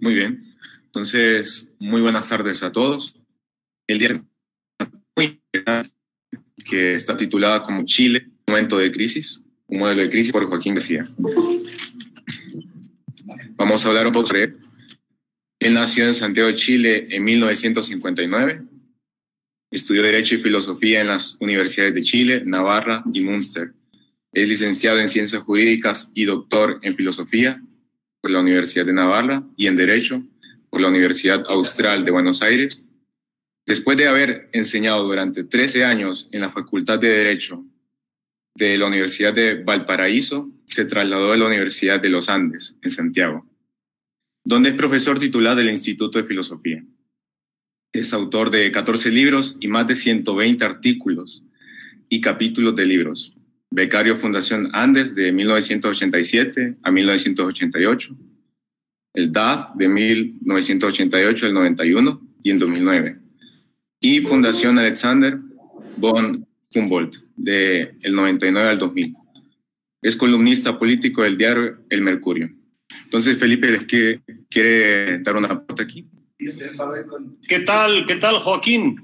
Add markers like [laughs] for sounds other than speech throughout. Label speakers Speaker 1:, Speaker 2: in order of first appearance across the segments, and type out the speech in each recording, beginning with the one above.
Speaker 1: Muy bien. Entonces, muy buenas tardes a todos. El día que está titulada como Chile, momento de crisis, un modelo de crisis por Joaquín García. Vamos a hablar un poco sobre él. nació en Santiago de Chile en 1959. Estudió Derecho y Filosofía en las universidades de Chile, Navarra y Münster. Es licenciado en Ciencias Jurídicas y doctor en Filosofía por la Universidad de Navarra y en Derecho por la Universidad Austral de Buenos Aires. Después de haber enseñado durante 13 años en la Facultad de Derecho de la Universidad de Valparaíso, se trasladó a la Universidad de los Andes, en Santiago, donde es profesor titular del Instituto de Filosofía. Es autor de 14 libros y más de 120 artículos y capítulos de libros. Becario Fundación Andes de 1987 a 1988 el DAF de 1988 al 91 y en 2009, y Fundación Alexander von Humboldt de el 99 al 2000. Es columnista político del diario El Mercurio. Entonces, Felipe, ¿les quiere, quiere dar una aporte aquí?
Speaker 2: ¿Qué tal, qué tal, Joaquín?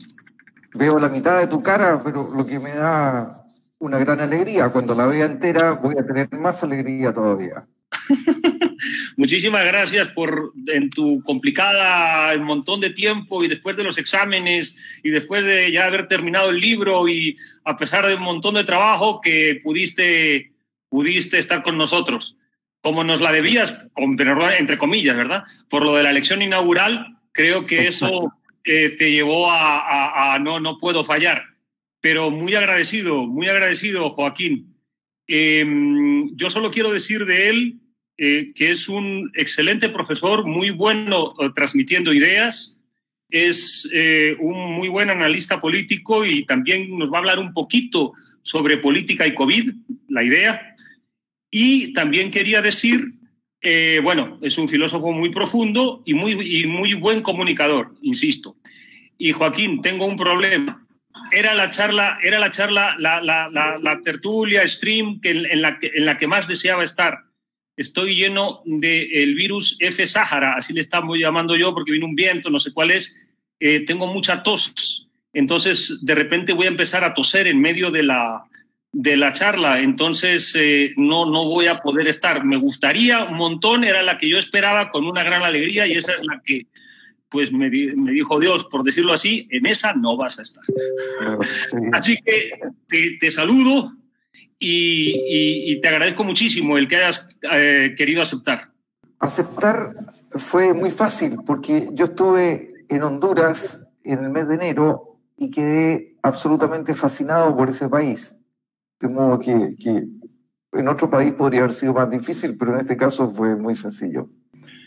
Speaker 3: Veo la mitad de tu cara, pero lo que me da una gran alegría, cuando la vea entera voy a tener más alegría todavía. [laughs]
Speaker 2: Muchísimas gracias por en tu complicada montón de tiempo y después de los exámenes y después de ya haber terminado el libro y a pesar de un montón de trabajo que pudiste, pudiste estar con nosotros. Como nos la debías, entre comillas, ¿verdad? Por lo de la elección inaugural, creo que eso [laughs] eh, te llevó a, no, no puedo fallar. Pero muy agradecido, muy agradecido, Joaquín. Em, yo solo quiero decir de él eh, que es un excelente profesor, muy bueno eh, transmitiendo ideas, es eh, un muy buen analista político y también nos va a hablar un poquito sobre política y COVID, la idea. Y también quería decir, bueno, es un filósofo muy profundo y muy, y muy buen comunicador, insisto. Y Joaquín, tengo un problema. Era la charla, era la charla, la, tertulia, stream que, en, la que, más deseaba estar estoy lleno del virus F. Sahara, así le estamos llamando yo porque viene un viento, no sé cuál es, eh, tengo mucha tos, entonces de repente voy a empezar a toser en medio de la, de la charla, entonces eh, no, no voy a poder estar. Me gustaría un montón, era la que yo esperaba con una gran alegría y esa es la que pues me, dijo Dios, por decirlo así, en esa no vas a estar. [laughs] Así que te saludo, y, te agradezco muchísimo el que hayas eh, querido aceptar.
Speaker 3: Aceptar fue muy fácil porque yo estuve en Honduras en el mes de enero y quedé absolutamente fascinado por ese país. De modo que, que en otro país podría haber sido más difícil, pero en este caso fue muy sencillo.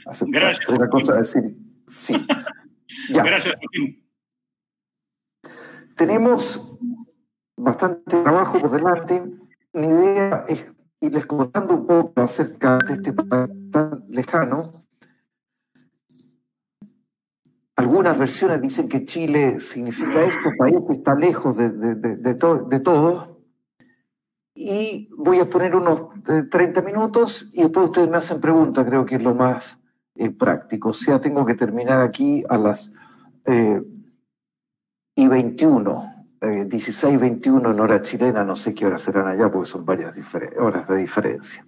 Speaker 2: Aceptar. Gracias.
Speaker 3: Fue cosa decir sí. [laughs]
Speaker 2: Gracias, Joaquín.
Speaker 3: Tenemos bastante trabajo por delante mi idea es irles contando un poco acerca de este país tan lejano. Algunas versiones dicen que Chile significa esto, país que está lejos de, de, todo. Y voy a poner unos 30 minutos y después ustedes me hacen preguntas, creo que es lo más eh, práctico. O sea, tengo que terminar aquí a las eh, y 21. 16, 21 en hora chilena, no sé qué horas serán allá porque son varias horas de diferencia.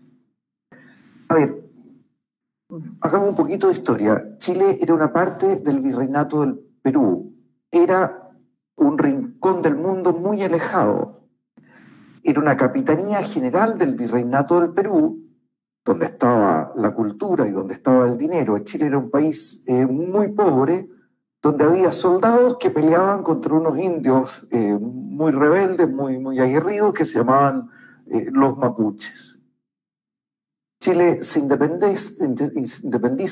Speaker 3: A ver, hagamos un poquito de historia. Chile era una parte del virreinato del Perú, era un rincón del mundo muy alejado. Era una capitanía general del virreinato del Perú, donde estaba la cultura y donde estaba el dinero. Chile era un país eh, muy pobre, donde había soldados que peleaban contra unos indios eh, muy rebeldes, muy, muy aguerridos, que se llamaban eh, los mapuches. Chile se independiza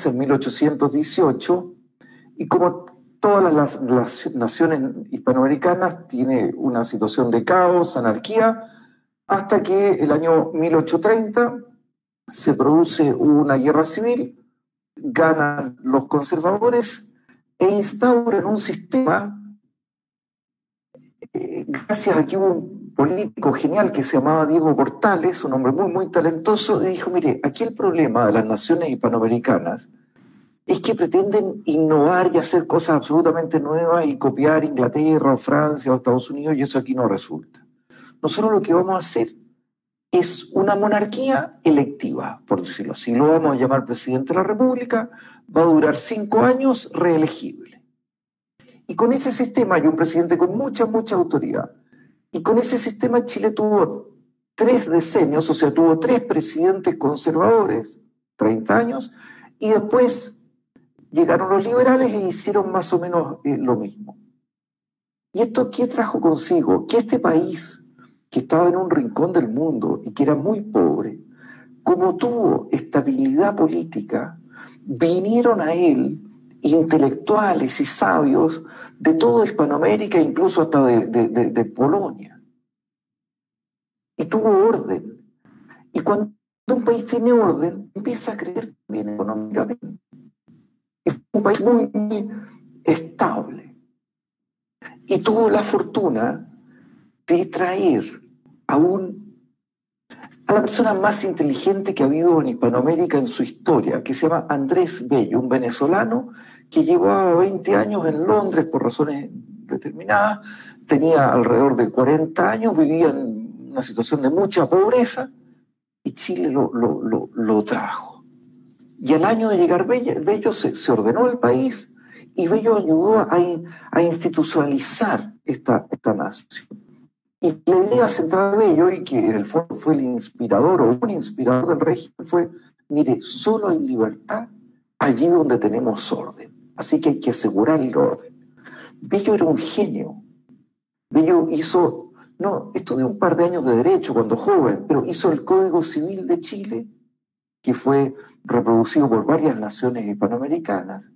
Speaker 3: en 1818 y como todas las, las, naciones hispanoamericanas tiene una situación de caos, anarquía, hasta que el año 1830 se produce una guerra civil, ganan los conservadores e instauran un sistema, eh, gracias a que hubo un político genial que se llamaba Diego Portales, un hombre muy, muy talentoso, y dijo, mire, aquí el problema de las naciones hispanoamericanas es que pretenden innovar y hacer cosas absolutamente nuevas y copiar Inglaterra o Francia o Estados Unidos y eso aquí no resulta. Nosotros lo que vamos a hacer es una monarquía electiva, por decirlo así. Lo vamos a llamar presidente de la República, va a durar cinco años, reelegible. Y con ese sistema hay un presidente con mucha, mucha autoridad. Y con ese sistema Chile tuvo tres decenios, o sea, tuvo tres presidentes conservadores, 30 años, y después llegaron los liberales e hicieron más o menos eh, lo mismo. ¿Y esto qué trajo consigo? Que este país, que estaba en un rincón del mundo y que era muy pobre, como tuvo estabilidad política, vinieron a él intelectuales y sabios de toda Hispanoamérica, incluso hasta de, de Polonia. Y tuvo orden. Y cuando un país tiene orden, empieza a creer también económicamente es un país muy, estable. Y tuvo la fortuna de traer a, un, a la persona más inteligente que ha habido en Hispanoamérica en su historia, que se llama Andrés Bello, un venezolano que llevaba 20 años en Londres por razones determinadas, tenía alrededor de 40 años, vivía en una situación de mucha pobreza y Chile lo, lo, lo trajo. Y al año de llegar Bello, se, ordenó el país y Bello ayudó a, institucionalizar esta, esta nación. Y la idea central de Bello, y que en el fondo fue el inspirador o un inspirador del régimen, fue, mire, solo hay libertad allí donde tenemos orden. Así que hay que asegurar el orden. Bello era un genio. Bello hizo, no, estudió un par de años de derecho cuando joven, pero hizo el Código Civil de Chile que fue reproducido por varias naciones hispanoamericanas,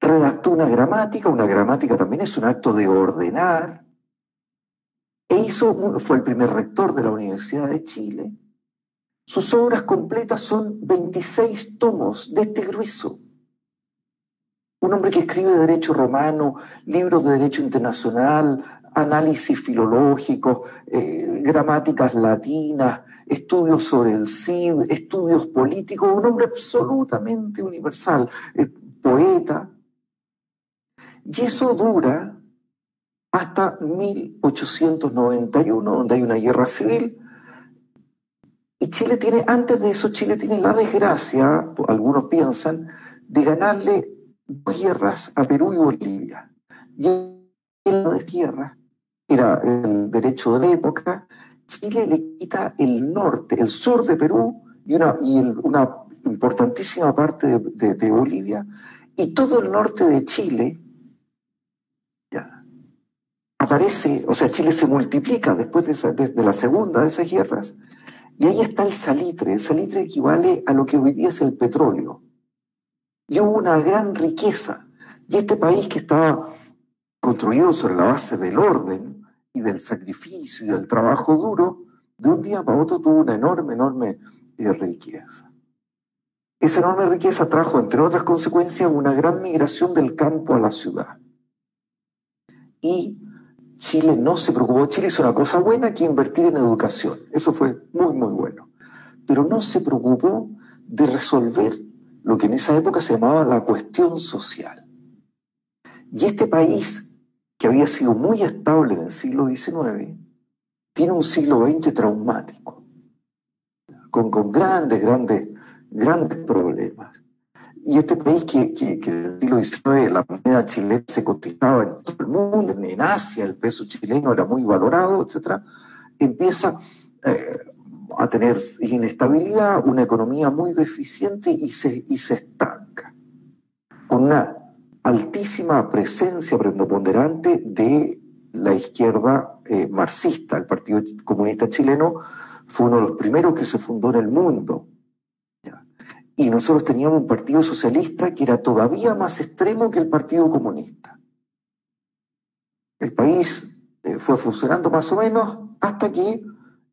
Speaker 3: redactó una gramática, una gramática también es un acto de ordenar, e hizo, fue el primer rector de la Universidad de Chile. Sus obras completas son 26 tomos de este grueso. Un hombre que escribe derecho romano, libros de derecho internacional, análisis filológico, eh, gramáticas latinas, estudios sobre el CID, estudios políticos, un hombre absolutamente universal, poeta. Y eso dura hasta 1891, donde hay una guerra civil. Y Chile tiene, antes de eso, Chile tiene la desgracia, algunos piensan, de ganarle dos guerras a Perú y Bolivia. Y en la guerra era el derecho de la época, Chile le quita el norte, el sur de Perú y una, y una importantísima parte de, Bolivia y todo el norte de Chile aparece, o sea, Chile se multiplica después de, la segunda de esas guerras y ahí está el salitre. El salitre equivale a lo que hoy día es el petróleo. Y hubo una gran riqueza. Y este país que estaba construido sobre la base del orden, del sacrificio y del trabajo duro, de un día para otro tuvo una enorme, enorme eh, riqueza. Esa enorme riqueza trajo, entre otras consecuencias, una gran migración del campo a la ciudad. Y Chile no se preocupó. Chile hizo una cosa buena que invertir en educación. Eso fue muy, muy bueno. Pero no se preocupó de resolver lo que en esa época se llamaba la cuestión social. Y este país que había sido muy estable en el siglo XIX, tiene un siglo XX traumático, con, con grandes, grandes, grandes problemas. Y este país que, que, el siglo XIX la moneda chilena se cotizaba en todo el mundo, en Asia el peso chileno era muy valorado, etc., empieza eh, a tener inestabilidad, una economía muy deficiente y se, y se estanca. Con una altísima presencia preponderante de la izquierda eh, marxista. El Partido Comunista Chileno fue uno de los primeros que se fundó en el mundo. Y nosotros teníamos un partido socialista que era todavía más extremo que el Partido Comunista. El país eh, fue funcionando más o menos hasta que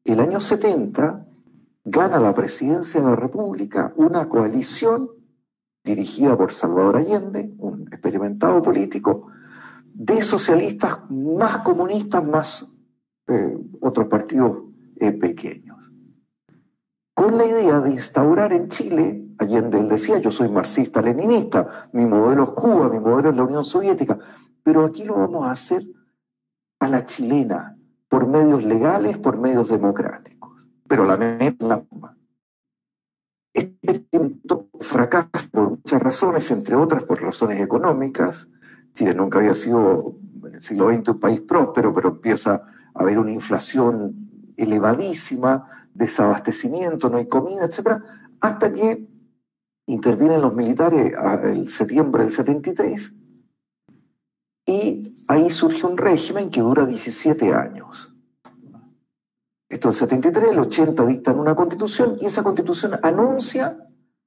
Speaker 3: el año 70 gana la presidencia de la República una coalición dirigida por Salvador Allende, un experimentado político, de socialistas más comunistas, más eh, otros partidos eh, pequeños. Con la idea de instaurar en Chile, Allende él decía, yo soy marxista-leninista, mi modelo es Cuba, mi modelo es la Unión Soviética, pero aquí lo vamos a hacer a la chilena, por medios legales, por medios democráticos. Pero la meta es la misma. Este fracasa por muchas razones, entre otras por razones económicas. Chile nunca había sido en el siglo XX un país próspero, pero empieza a haber una inflación elevadísima, desabastecimiento, no hay comida, etc. Hasta que intervienen los militares en septiembre del 73 y ahí surge un régimen que dura 17 años. Esto es el 73, el 80 dictan una constitución y esa constitución anuncia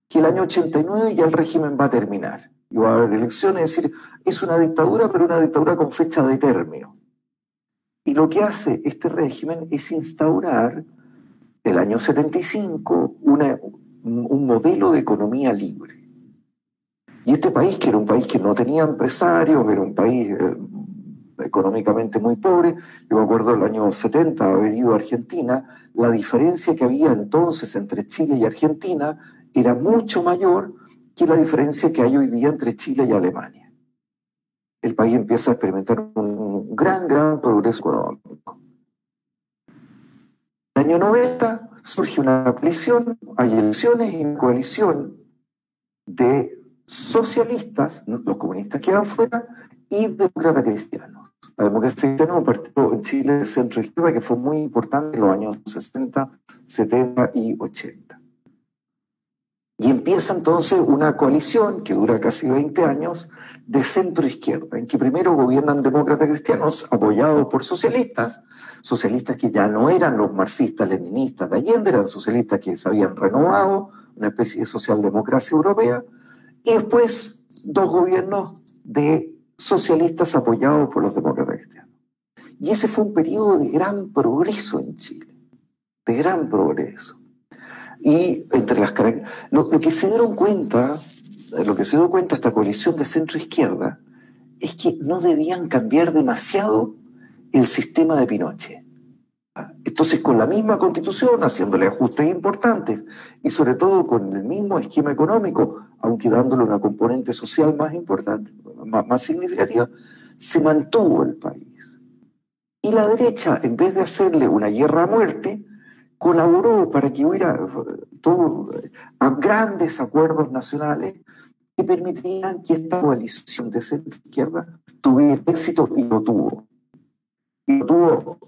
Speaker 3: que el año 89 ya el régimen va a terminar. Y va a haber elecciones, es decir, es una dictadura, pero una dictadura con fecha de término. Y lo que hace este régimen es instaurar el año 75 un modelo de economía libre. Y este país, que era un país que no tenía empresarios, era un país eh, económicamente muy pobre, yo me acuerdo el año 70 haber ido a Argentina, la diferencia que había entonces entre Chile y Argentina era mucho mayor que la diferencia que hay hoy día entre Chile y Alemania. El país empieza a experimentar un gran, gran progreso económico. Año 90 surge una coalición, hay elecciones y una coalición de socialistas, los comunistas quedan fuera, y demócratas cristianos. La democracia cristiana es un partido en Chile de centro izquierda que fue muy importante en los años 60, 70 y 80. Y empieza entonces una coalición que dura casi 20 años de centro izquierda, en que primero gobiernan demócratas cristianos apoyados por socialistas, socialistas que ya no eran los marxistas leninistas de Allende, eran socialistas que se habían renovado, una especie de socialdemocracia europea, y después dos gobiernos de socialistas apoyados por los demócratas cristianos. Y ese fue un periodo de gran progreso en Chile, de gran progreso. Y entre las lo, lo que se dieron cuenta, lo que se dio cuenta esta coalición de centro-izquierda, es que no debían cambiar demasiado el sistema de Pinochet. Entonces, con la misma constitución, haciéndole ajustes importantes y sobre todo con el mismo esquema económico, aunque dándole una componente social más importante, más, significativa, se mantuvo el país. Y la derecha, en vez de hacerle una guerra a muerte, colaboró para que hubiera todo, grandes acuerdos nacionales que permitirían que esta coalición de centro izquierda tuviera éxito y lo tuvo. Y lo tuvo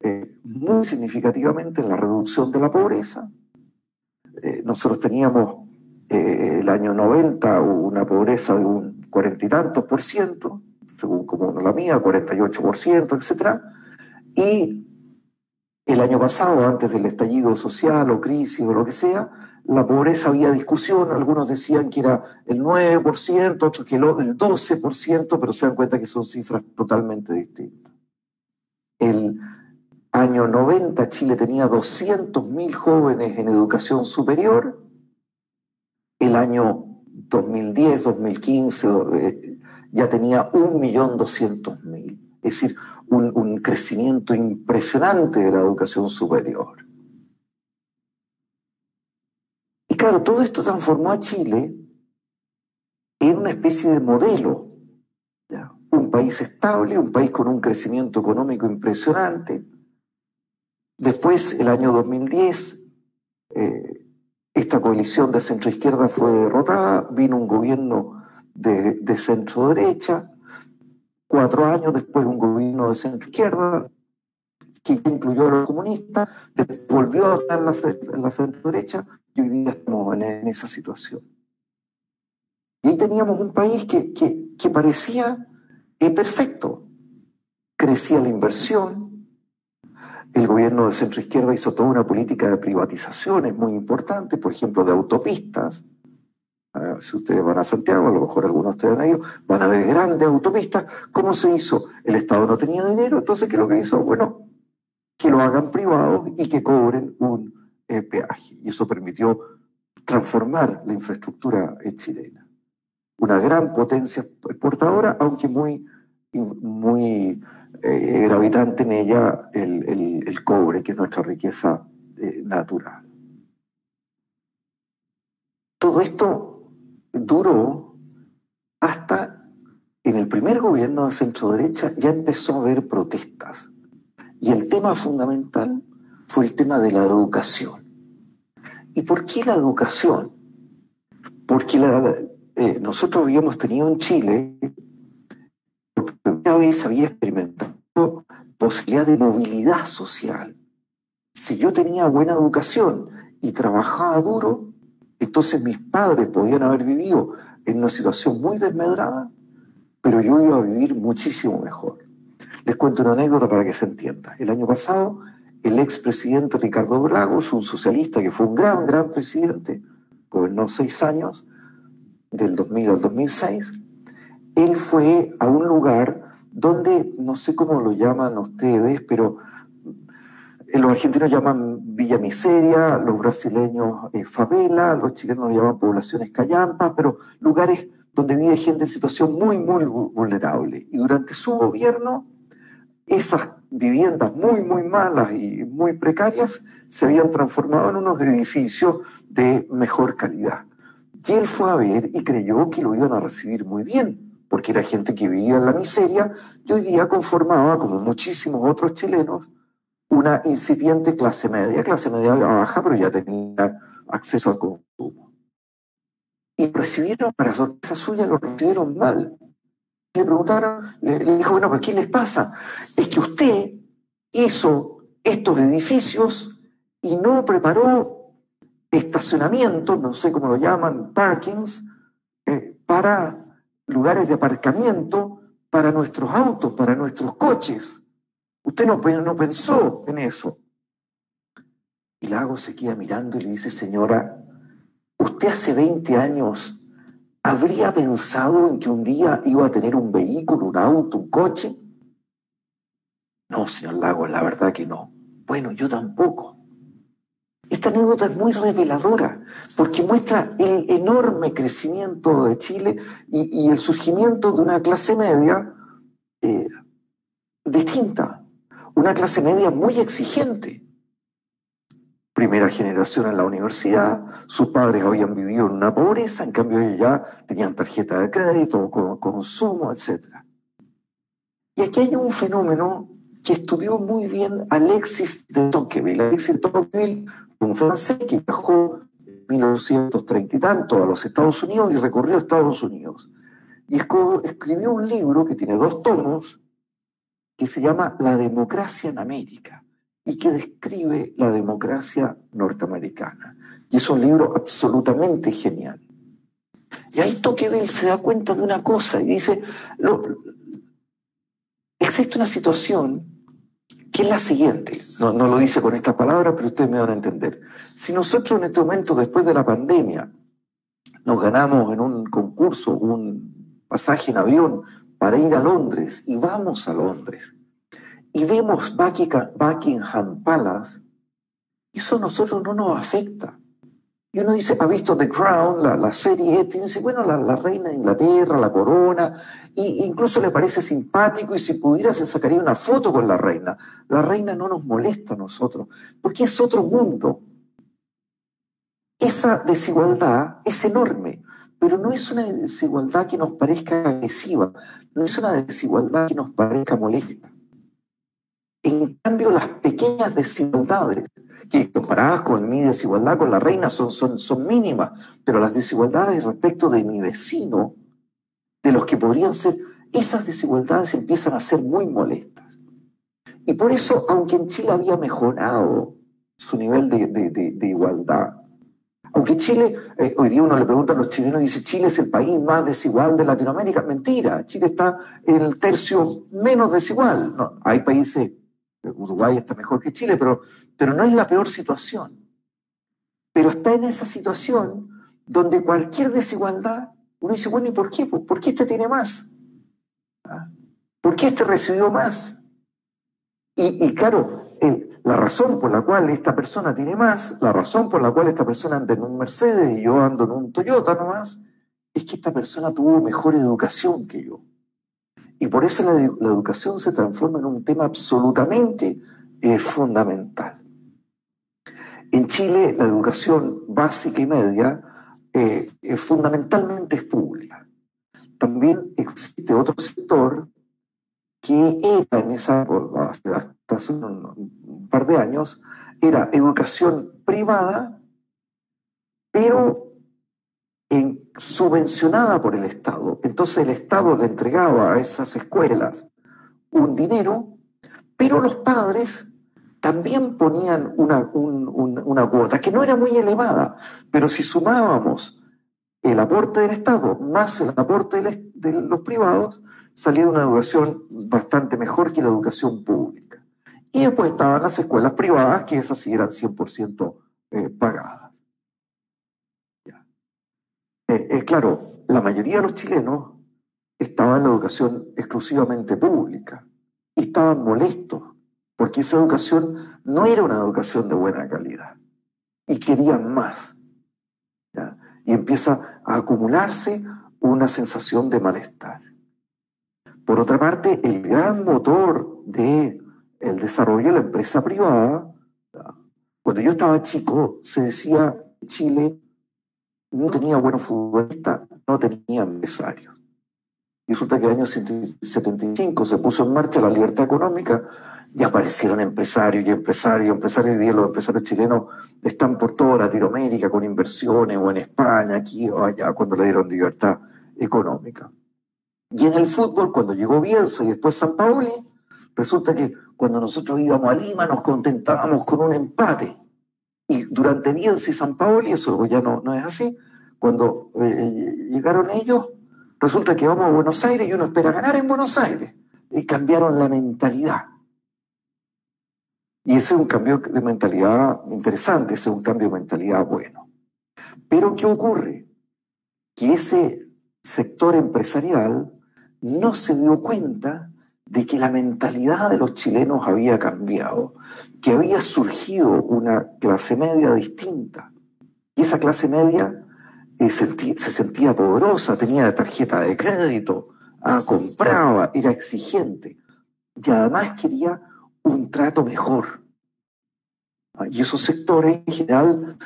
Speaker 3: eh, muy significativamente en la reducción de la pobreza. Eh, nosotros teníamos eh, el año 90 una pobreza de un cuarenta y tantos por ciento, según como la mía, 48 por ciento, etc. Y el año pasado, antes del estallido social o crisis o lo que sea, la pobreza había discusión, algunos decían que era el 9%, otros que el 12%, pero se dan cuenta que son cifras totalmente distintas. El Año 90, Chile tenía 200.000 jóvenes en educación superior. El año 2010, 2015, eh, ya tenía 1.200.000. Es decir, un, crecimiento impresionante de la educación superior. Y claro, todo esto transformó a Chile en una especie de modelo. Un país estable, un país con un crecimiento económico impresionante, Después, el año 2010, eh, esta coalición de centro-izquierda fue derrotada, vino un gobierno de, centro-derecha, cuatro años después un gobierno de centro-izquierda, que incluyó a los comunistas, volvió a estar en la, centro-derecha y hoy día estamos en, esa situación. Y ahí teníamos un país que, que parecía eh, perfecto. Crecía la inversión, el gobierno de centro izquierda hizo toda una política de privatizaciones muy importante, por ejemplo, de autopistas. Ah, si ustedes van a Santiago, a lo mejor algunos de ustedes a ir, van a ver grandes autopistas. ¿Cómo se hizo? El Estado no tenía dinero, entonces ¿qué es lo que hizo? Bueno, que lo hagan privados y que cobren un eh, peaje. Y eso permitió transformar la infraestructura chilena. Una gran potencia exportadora, aunque muy, muy eh, gravitante en ella el, cobre, que es nuestra riqueza eh, natural. todo esto duró hasta en el primer gobierno de centro derecha ya empezó a haber protestas. Y el tema fundamental fue el tema de la educación. ¿Y por qué la educación? Porque eh, nosotros habíamos tenido en Chile, por primera vez había experimentado posibilidad de movilidad social. Si yo tenía buena educación y trabajaba duro, entonces mis padres podían haber vivido en una situación muy desmedrada, pero yo iba a vivir muchísimo mejor. Les cuento una anécdota para que se entienda. El año pasado, el expresidente Ricardo Bragos, un socialista que fue un gran, gran presidente, gobernó seis años, del 2000 al 2006, él fue a un lugar donde, no sé cómo lo llaman ustedes, pero los argentinos llaman Villa Miseria, los brasileños eh, favela, los chilenos llaman poblaciones callampas, pero lugares donde vive gente en situación muy, muy vulnerable. Y durante su gobierno, esas viviendas muy, muy malas y muy precarias se habían transformado en unos edificios de mejor calidad. Y él fue a ver y creyó que lo iban a recibir muy bien, porque era gente que vivía en la miseria y hoy día conformaba, como muchísimos otros chilenos, una incipiente clase media, clase media baja, pero ya tenía acceso al consumo. Y recibieron, para sorpresa suya, lo recibieron mal. Le preguntaron, le, dijo, bueno, ¿pero qué les pasa? Es que usted hizo estos edificios y no preparó estacionamiento, no sé cómo lo llaman, parkings, eh, para lugares de aparcamiento para nuestros autos, para nuestros coches. Usted no, pensó en eso. Y Lago se queda mirando y le dice, señora, usted hace 20 años habría pensado en que un día iba a tener un vehículo, un auto, un coche. No, señor Lago, la verdad que no. Bueno, yo tampoco. Esta anécdota es muy reveladora porque muestra el enorme crecimiento de Chile y, el surgimiento de una clase media eh, distinta, una clase media muy exigente. Primera generación en la universidad, sus padres habían vivido en una pobreza, en cambio ellos ya tenían tarjeta de crédito, consumo, etc. Y aquí hay un fenómeno que estudió muy bien Alexis de Tocqueville. Alexis de Tocqueville un francés que viajó en 1930 y tanto a los Estados Unidos y recorrió Estados Unidos. Y escribió un libro que tiene dos tomos que se llama La democracia en América y que describe la democracia norteamericana. Y es un libro absolutamente genial. Y ahí Tocqueville se da cuenta de una cosa y dice, existe una situación que es la siguiente, no, no lo dice con estas palabras, pero ustedes me van a entender. Si nosotros en este momento, después de la pandemia, nos ganamos en un concurso un pasaje en avión para ir a Londres y vamos a Londres y vemos Buckingham Palace, eso a nosotros no nos afecta. Y uno dice, ha visto The Crown, la, la serie, y dice, bueno, la, la, reina de Inglaterra, la corona, e incluso le parece simpático y si pudiera se sacaría una foto con la reina. La reina no nos molesta a nosotros, porque es otro mundo. Esa desigualdad es enorme pero no es una desigualdad que nos parezca agresiva, no es una desigualdad que nos parezca molesta. En cambio, las pequeñas desigualdades, que comparadas con mi desigualdad con la reina son, son, son mínimas, pero las desigualdades respecto de mi vecino, de los que podrían ser, esas desigualdades empiezan a ser muy molestas. Y por eso, aunque en Chile había mejorado su nivel de, de, de igualdad, aunque Chile, eh, hoy día uno le pregunta a los chilenos dice, Chile es el país más desigual de Latinoamérica. Mentira, Chile está en el tercio menos desigual. Hay países, Uruguay está mejor que Chile, pero, pero no es la peor situación. Pero está en esa situación donde cualquier desigualdad, uno dice, bueno, ¿y por qué? ¿Por qué este tiene más? ¿Ah? ¿Por qué este recibió más? Y, y claro, el, la razón por la cual esta persona tiene más, la razón por la cual esta persona anda en un Mercedes y yo ando en un Toyota nomás, es que esta persona tuvo mejor educación que yo. Y por eso la, educación se transforma en un tema absolutamente eh, fundamental. En Chile, la educación básica y media eh, eh, fundamentalmente es pública. También existe otro sector que era en esa, hasta hace un par de años, era educación privada, pero en, subvencionada por el Estado. Entonces el Estado le entregaba a esas escuelas un dinero, pero los padres también ponían una, una cuota que no era muy elevada, pero si sumábamos el aporte del Estado más el aporte de los privados, salía una educación bastante mejor que la educación pública. Y después estaban las escuelas privadas, que esas sí eran 100% eh, pagadas. Eh, eh, claro, la mayoría de los chilenos estaban en la educación exclusivamente pública y estaban molestos porque esa educación no era una educación de buena calidad y querían más. Y empieza a acumularse una sensación de malestar. Por otra parte, el gran motor del el desarrollo de la empresa privada, cuando yo estaba chico, se decía Chile no tenía buenos futbolistas, no tenía empresarios. Y resulta que en el año 75 se puso en marcha la libertad económica y aparecieron empresarios y empresarios, empresarios, y los empresarios chilenos están por toda Latinoamérica con inversiones, o en España, aquí o allá, cuando le dieron libertad económica. Y en el fútbol, cuando llegó Bielsa y después San Paoli, resulta que cuando nosotros íbamos a Lima nos contentábamos con un empate. Y durante Bielsa y San Paoli, eso ya no, no es así, cuando eh, llegaron ellos, resulta que vamos a Buenos Aires y uno espera ganar en Buenos Aires. Y cambiaron la mentalidad. Y ese es un cambio de mentalidad interesante, ese es un cambio de mentalidad bueno. Pero ¿qué ocurre? Que ese sector empresarial no se dio cuenta de que la mentalidad de los chilenos había cambiado, que había surgido una clase media distinta. Y esa clase media eh, se sentía poderosa, tenía tarjeta de crédito, ah, compraba, era exigente y además quería un trato mejor. Ah, y esos sectores en general,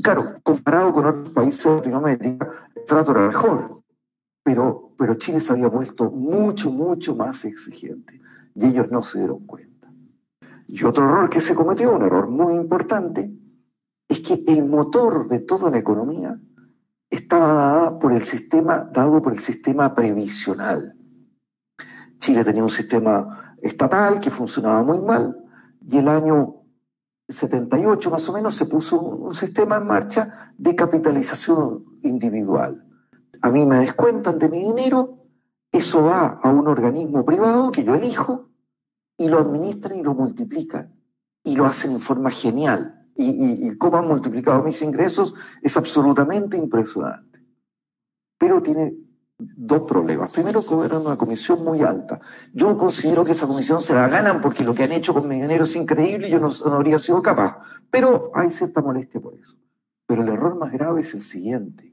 Speaker 3: claro, comparado con otros países de Latinoamérica, el trato era mejor pero, pero Chile se había vuelto mucho, mucho más exigente y ellos no se dieron cuenta. Y otro error que se cometió, un error muy importante, es que el motor de toda la economía estaba dada por el sistema, dado por el sistema previsional. Chile tenía un sistema estatal que funcionaba muy mal y el año 78 más o menos se puso un sistema en marcha de capitalización individual a mí me descuentan de mi dinero, eso va a un organismo privado que yo elijo y lo administran y lo multiplican y lo hacen en forma genial. Y, cómo han multiplicado mis ingresos es absolutamente impresionante. Pero tiene dos problemas. Primero, cobran una comisión muy alta. Yo considero que esa comisión se la ganan porque lo que han hecho con mi dinero es increíble y yo no, no habría sido capaz. Pero hay cierta molestia por eso. Pero el error más grave es el siguiente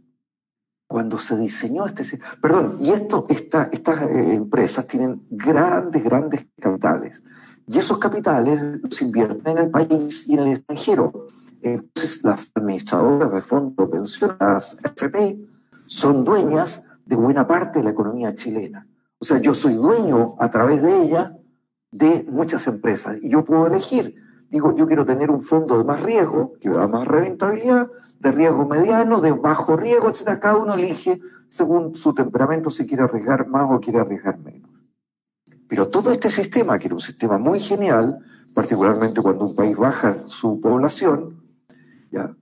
Speaker 3: cuando se diseñó este... Perdón, y esto, esta, estas eh, empresas tienen grandes, grandes capitales. Y esos capitales los invierten en el país y en el extranjero. Entonces, las administradoras de fondos pensionadas, FP, son dueñas de buena parte de la economía chilena. O sea, yo soy dueño a través de ella de muchas empresas y yo puedo elegir digo, yo quiero tener un fondo de más riesgo, que da más rentabilidad, de riesgo mediano, de bajo riesgo, etc. Cada uno elige según su temperamento si quiere arriesgar más o quiere arriesgar menos. Pero todo este sistema, que era un sistema muy genial, particularmente cuando un país baja su población, ¿ya?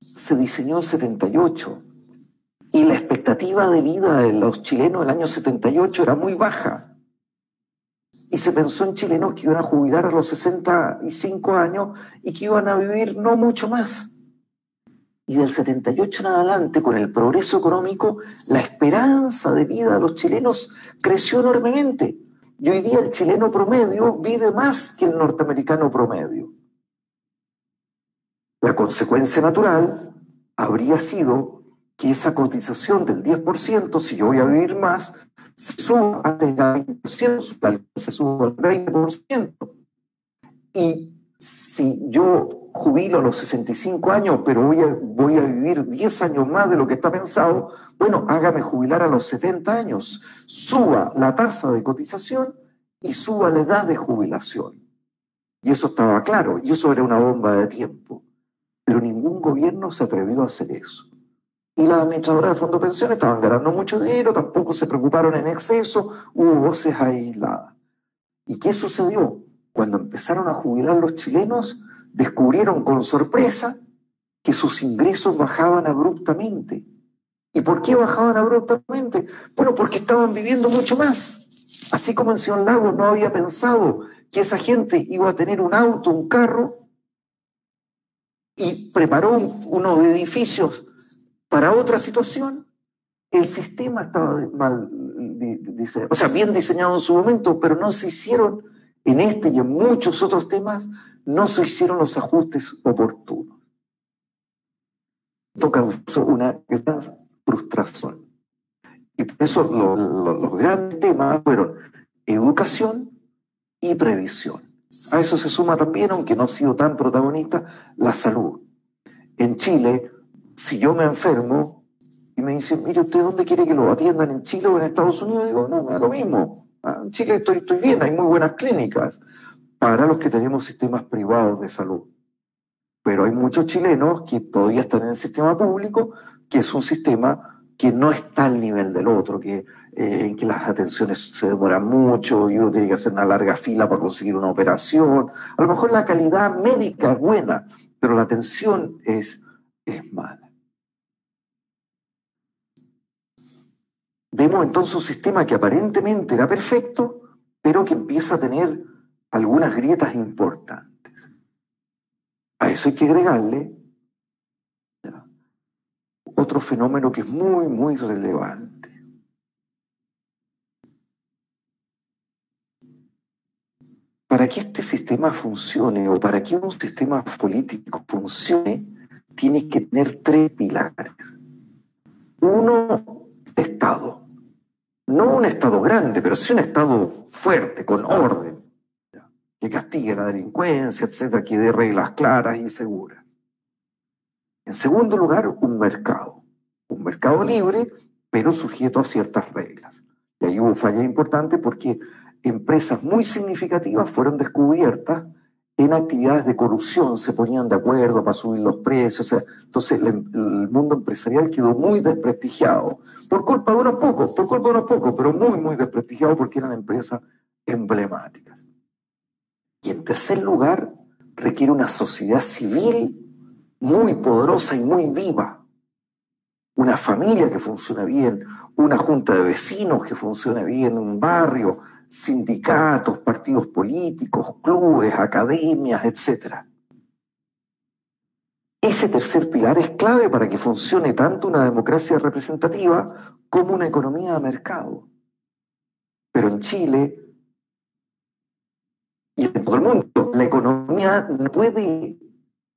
Speaker 3: se diseñó en 78. Y la expectativa de vida de los chilenos en el año 78 era muy baja y se pensó en chilenos que iban a jubilar a los 65 años y que iban a vivir no mucho más. Y del 78 en adelante, con el progreso económico, la esperanza de vida de los chilenos creció enormemente. Y hoy día el chileno promedio vive más que el norteamericano promedio. La consecuencia natural habría sido que esa cotización del 10%, si yo voy a vivir más, se suba al 20%, se suba al 20%. Y si yo jubilo a los 65 años, pero voy a, voy a vivir 10 años más de lo que está pensado, bueno, hágame jubilar a los 70 años, suba la tasa de cotización y suba la edad de jubilación. Y eso estaba claro, y eso era una bomba de tiempo. Pero ningún gobierno se atrevió a hacer eso. Y las administradoras de fondos de pensiones estaban ganando mucho dinero, tampoco se preocuparon en exceso, hubo voces aisladas. ¿Y qué sucedió? Cuando empezaron a jubilar los chilenos, descubrieron con sorpresa que sus ingresos bajaban abruptamente. ¿Y por qué bajaban abruptamente? Bueno, porque estaban viviendo mucho más. Así como en Sion Lago no había pensado que esa gente iba a tener un auto, un carro, y preparó unos edificios para otra situación, el sistema estaba bien diseñado en su momento, pero no se hicieron en este y en muchos otros temas, no se hicieron los ajustes oportunos. Esto causó una gran frustración. Y por eso los grandes temas fueron educación y previsión. A eso se suma también, aunque no ha sido tan protagonista, la salud. En Chile, si yo me enfermo y me dicen, mire, ¿usted dónde quiere que lo atiendan? ¿En Chile o en Estados Unidos? Digo, no, es lo mismo. Ah, en Chile estoy, estoy bien, hay muy buenas clínicas para los que tenemos sistemas privados de salud. Pero hay muchos chilenos que todavía están en el sistema público, que es un sistema que no está al nivel del otro, que, eh, en que las atenciones se demoran mucho y uno tiene que hacer una larga fila para conseguir una operación. A lo mejor la calidad médica es buena, pero la atención es, es mala. Vemos entonces un sistema que aparentemente era perfecto, pero que empieza a tener algunas grietas importantes. A eso hay que agregarle otro fenómeno que es muy, muy relevante. Para que este sistema funcione o para que un sistema político funcione, tiene que tener tres pilares. Uno, Estado. No un Estado grande, pero sí un Estado fuerte, con orden, que castigue la delincuencia, etcétera, que dé reglas claras y seguras. En segundo lugar, un mercado. Un mercado libre, pero sujeto a ciertas reglas. Y ahí hubo falla importante porque empresas muy significativas fueron descubiertas en actividades de corrupción, se ponían de acuerdo para subir los precios. entonces el, mundo empresarial quedó muy desprestigiado, por culpa de unos pocos, por culpa de unos pocos, pero muy, muy desprestigiado porque eran empresas emblemáticas. Y en tercer lugar, requiere una sociedad civil muy poderosa y muy viva. Una familia que funcione bien, una junta de vecinos que funcione bien, un barrio, sindicatos, partidos políticos, clubes, academias, etc. Ese tercer pilar es clave para que funcione tanto una democracia representativa como una economía de mercado. Pero en Chile y en todo el mundo, la economía no puede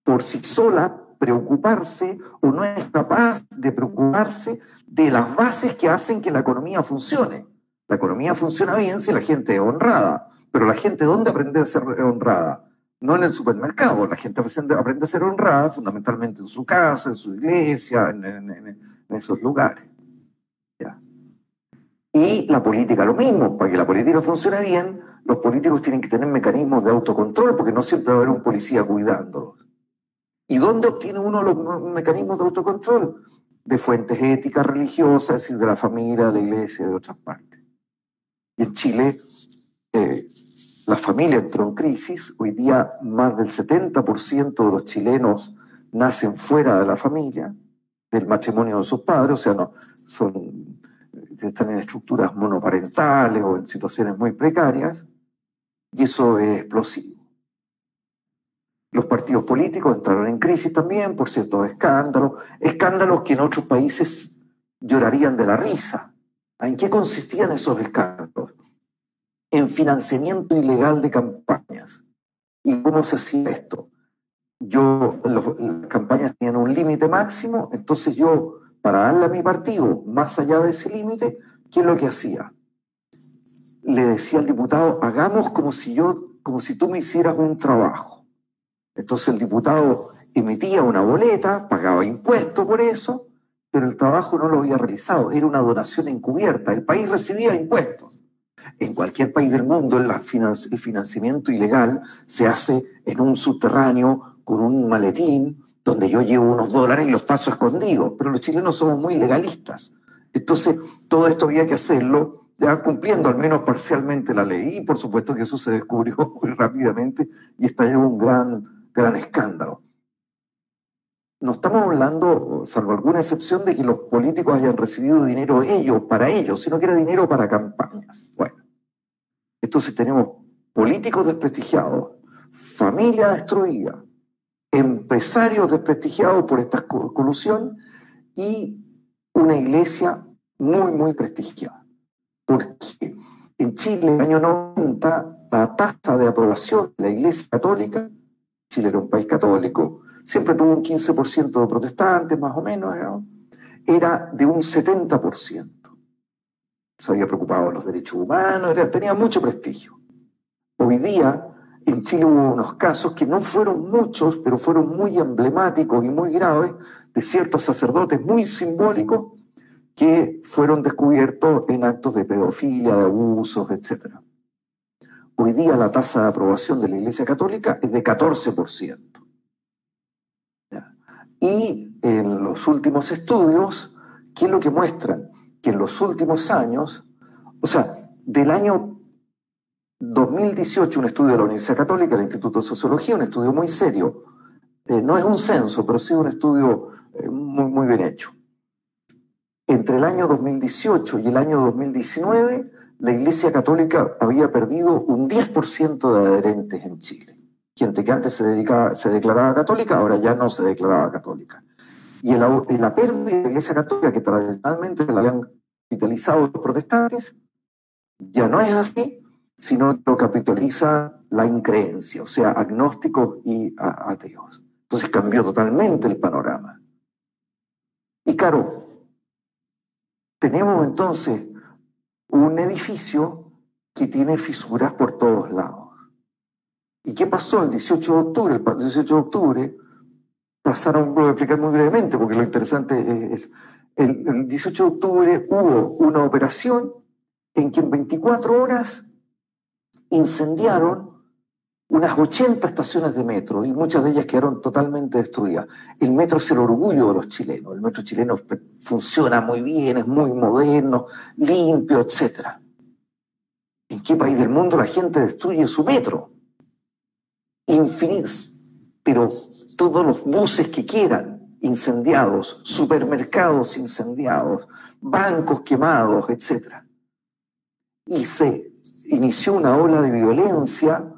Speaker 3: por sí sola preocuparse o no es capaz de preocuparse de las bases que hacen que la economía funcione. La economía funciona bien si la gente es honrada, pero la gente ¿dónde aprende a ser honrada? No en el supermercado, la gente aprende a ser honrada fundamentalmente en su casa, en su iglesia, en, esos lugares. Y la política lo mismo, para que la política funcione bien, los políticos tienen que tener mecanismos de autocontrol porque no siempre va a haber un policía cuidándolos. ¿Y dónde obtiene uno los mecanismos de autocontrol? De fuentes éticas, religiosas, es decir, de la familia, de la iglesia, de otras partes. Y en Chile, eh, la familia entró en crisis. Hoy día, más del 70% de los chilenos nacen fuera de la familia, del matrimonio de sus padres, o sea, no, son, están en estructuras monoparentales o en situaciones muy precarias, y eso es explosivo. Los partidos políticos entraron en crisis también por ciertos escándalos, escándalos que en otros países llorarían de la risa. ¿En qué consistían esos escándalos? En financiamiento ilegal de campañas. ¿Y cómo se hacía esto? Yo, las campañas tenían un límite máximo, entonces yo, para darle a mi partido más allá de ese límite, ¿qué es lo que hacía? Le decía al diputado, hagamos como si yo, como si tú me hicieras un trabajo Entonces el diputado emitía una boleta, pagaba impuestos por eso, pero el trabajo no lo había realizado, era una donación encubierta, el país recibía impuestos. En cualquier país del mundo el financiamiento ilegal se hace en un subterráneo con un maletín donde yo llevo unos dólares y los paso escondidos, pero los chilenos somos muy legalistas. Entonces, todo esto había que hacerlo ya cumpliendo al menos parcialmente la ley. Y por supuesto que eso se descubrió [laughs] muy rápidamente y estalló un gran, gran escándalo. No estamos hablando, salvo alguna excepción, de que los políticos hayan recibido dinero ellos, para ellos, sino que era dinero para campañas. Bueno, entonces tenemos políticos desprestigiados, familia destruida, empresarios desprestigiados por esta colusión y una iglesia muy, muy prestigiada. Porque en Chile, en el año 90, la tasa de aprobación de la iglesia católica, Chile era un país católico, siempre tuvo un 15% de protestantes, más o menos, era de un 70%. Se había preocupado de los derechos humanos, tenía mucho prestigio. Hoy día, en Chile hubo unos casos que no fueron muchos, pero fueron muy emblemáticos y muy graves, de ciertos sacerdotes muy simbólicos que fueron descubiertos en actos de pedofilia, de abusos, etc. Hoy día la tasa de aprobación de la Iglesia Católica es de 14%. Y en los últimos estudios, ¿qué es lo que muestran? Que en los últimos años, o sea, del año 2018, un estudio de la Universidad Católica, del Instituto de Sociología, un estudio muy serio, eh, no es un censo, pero sí un estudio eh, muy, muy bien hecho. Entre el año 2018 y el año 2019, la Iglesia Católica había perdido un 10% de adherentes en Chile gente que antes se, declaraba católica, ahora ya no se declaraba católica. Y en la, pérdida de la Iglesia Católica, que tradicionalmente la habían capitalizado los protestantes, ya no es así, sino que lo capitaliza la increencia, o sea, agnósticos y ateos. Entonces cambió totalmente el panorama. Y claro, tenemos entonces un edificio que tiene fisuras por todos lados. ¿Y qué pasó el 18 de octubre? El 18 de octubre pasaron, voy a explicar muy brevemente porque lo interesante es, el, el 18 de octubre hubo una operación en que en 24 horas incendiaron unas 80 estaciones de metro y muchas de ellas quedaron totalmente destruidas. El metro es el orgullo de los chilenos. El metro chileno funciona muy bien, es muy moderno, limpio, etc. ¿En qué país del mundo la gente destruye su metro? Infinitos, pero todos los buses que quieran incendiados, supermercados incendiados, bancos quemados, etc. Y se inició una ola de violencia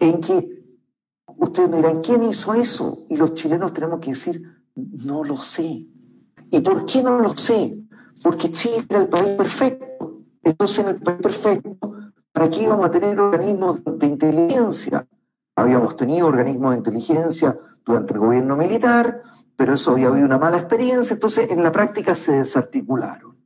Speaker 3: en que ustedes me dirán, ¿quién hizo eso? Y los chilenos tenemos que decir, no lo sé. ¿Y por qué no lo sé? Porque Chile es el país perfecto. Entonces, en el país perfecto, ¿Para qué íbamos a tener organismos de inteligencia? Habíamos tenido organismos de inteligencia durante el gobierno militar, pero eso había habido una mala experiencia, entonces en la práctica se desarticularon.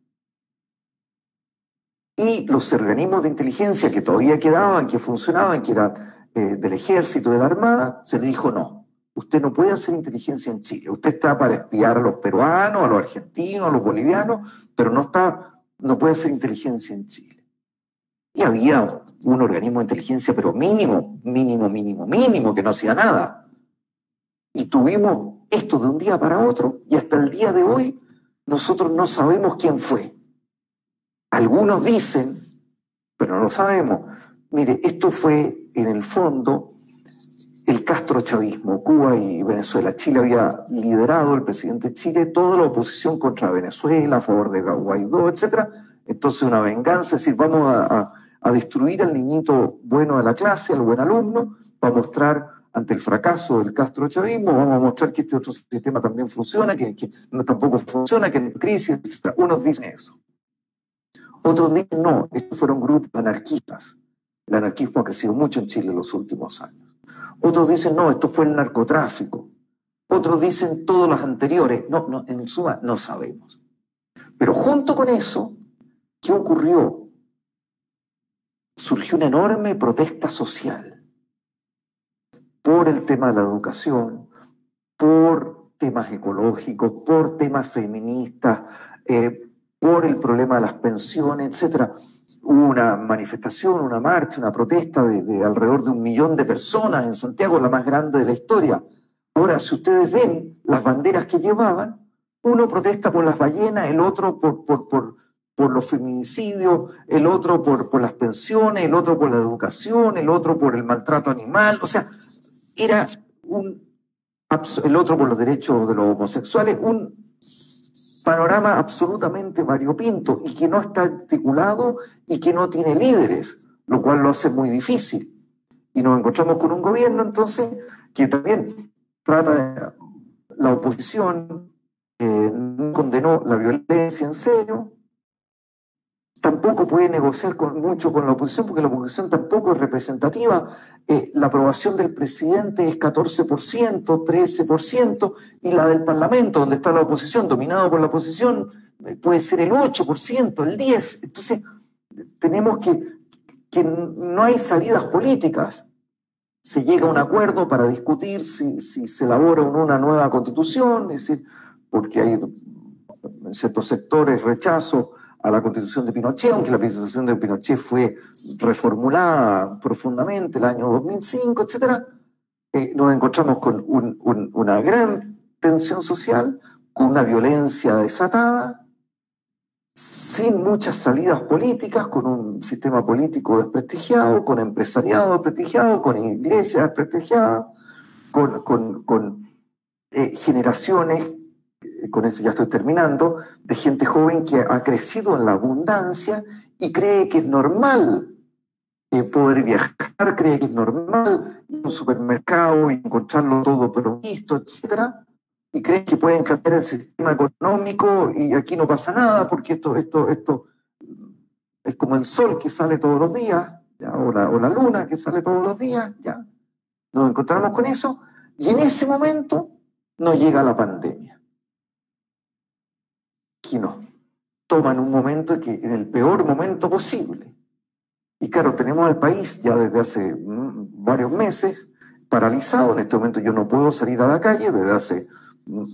Speaker 3: Y los organismos de inteligencia que todavía quedaban, que funcionaban, que eran eh, del ejército, de la armada, se le dijo no, usted no puede hacer inteligencia en Chile, usted está para espiar a los peruanos, a los argentinos, a los bolivianos, pero no, está, no puede hacer inteligencia en Chile. Y había un organismo de inteligencia, pero mínimo, mínimo, mínimo, mínimo, que no hacía nada. Y tuvimos esto de un día para otro y hasta el día de hoy nosotros no sabemos quién fue. Algunos dicen, pero no lo sabemos. Mire, esto fue en el fondo el castrochavismo, Cuba y Venezuela. Chile había liderado, el presidente de Chile, toda la oposición contra Venezuela, a favor de Guaidó, etc. Entonces una venganza, es decir, vamos a a destruir al niñito bueno de la clase, al buen alumno, para mostrar ante el fracaso del Castro chavismo, vamos a mostrar que este otro sistema también funciona, que, no, tampoco funciona, que en crisis, etc. Unos dicen eso. Otros dicen no, estos fueron grupos anarquistas. El anarquismo ha crecido mucho en Chile en los últimos años. Otros dicen no, esto fue el narcotráfico. Otros dicen todos los anteriores. No, no, en suma no sabemos. Pero junto con eso, ¿qué ocurrió? Surgió una enorme protesta social. por el tema de la educación, por temas ecológicos, por temas feministas, eh, por el problema de las pensiones, etc. Hubo una manifestación, una marcha, una protesta de, de, alrededor de un millón de personas en Santiago, la más grande de la historia. Ahora, si ustedes ven las banderas que llevaban, uno protesta por las ballenas, el otro por, por, por, por los feminicidios, el otro por, las pensiones, el otro por la educación, el otro por el maltrato animal. O sea, era un, el otro por los derechos de los homosexuales, un panorama absolutamente variopinto y que no está articulado y que no tiene líderes, lo cual lo hace muy difícil. Y nos encontramos con un gobierno entonces que también trata de la oposición, eh, condenó la violencia en serio, tampoco puede negociar con, mucho con la oposición porque la oposición tampoco es representativa. Eh, la aprobación del presidente es 14%, 13%, y la del Parlamento, donde está la oposición, dominado por la oposición, eh, puede ser el 8%, el 10%. Entonces, tenemos que, que no hay salidas políticas. Se llega a un acuerdo para discutir si, se elabora una nueva constitución, es decir, porque hay en ciertos sectores rechazo a la constitución de Pinochet, aunque la constitución de Pinochet fue reformulada profundamente el año 2005, etc., eh, nos encontramos con un, un, una gran tensión social, con una violencia desatada, sin muchas salidas políticas, con un sistema político desprestigiado, con empresariado desprestigiado, con iglesias desprestigiadas, con eh, generaciones con esto ya estoy terminando, de gente joven que ha crecido en la abundancia y cree que es normal eh, poder viajar, cree que es normal ir a un supermercado y encontrarlo todo provisto, etc. Y cree que pueden cambiar el sistema económico y aquí no pasa nada porque esto, esto, esto es como el sol que sale todos los días, O, la, o la luna que sale todos los días, ¿ya? Nos encontramos con eso y en ese momento nos llega la pandemia que nos toman un momento que en el peor momento posible. Y claro, tenemos al país ya desde hace mm, varios meses paralizado. En este momento yo no puedo salir a la calle desde hace un mm,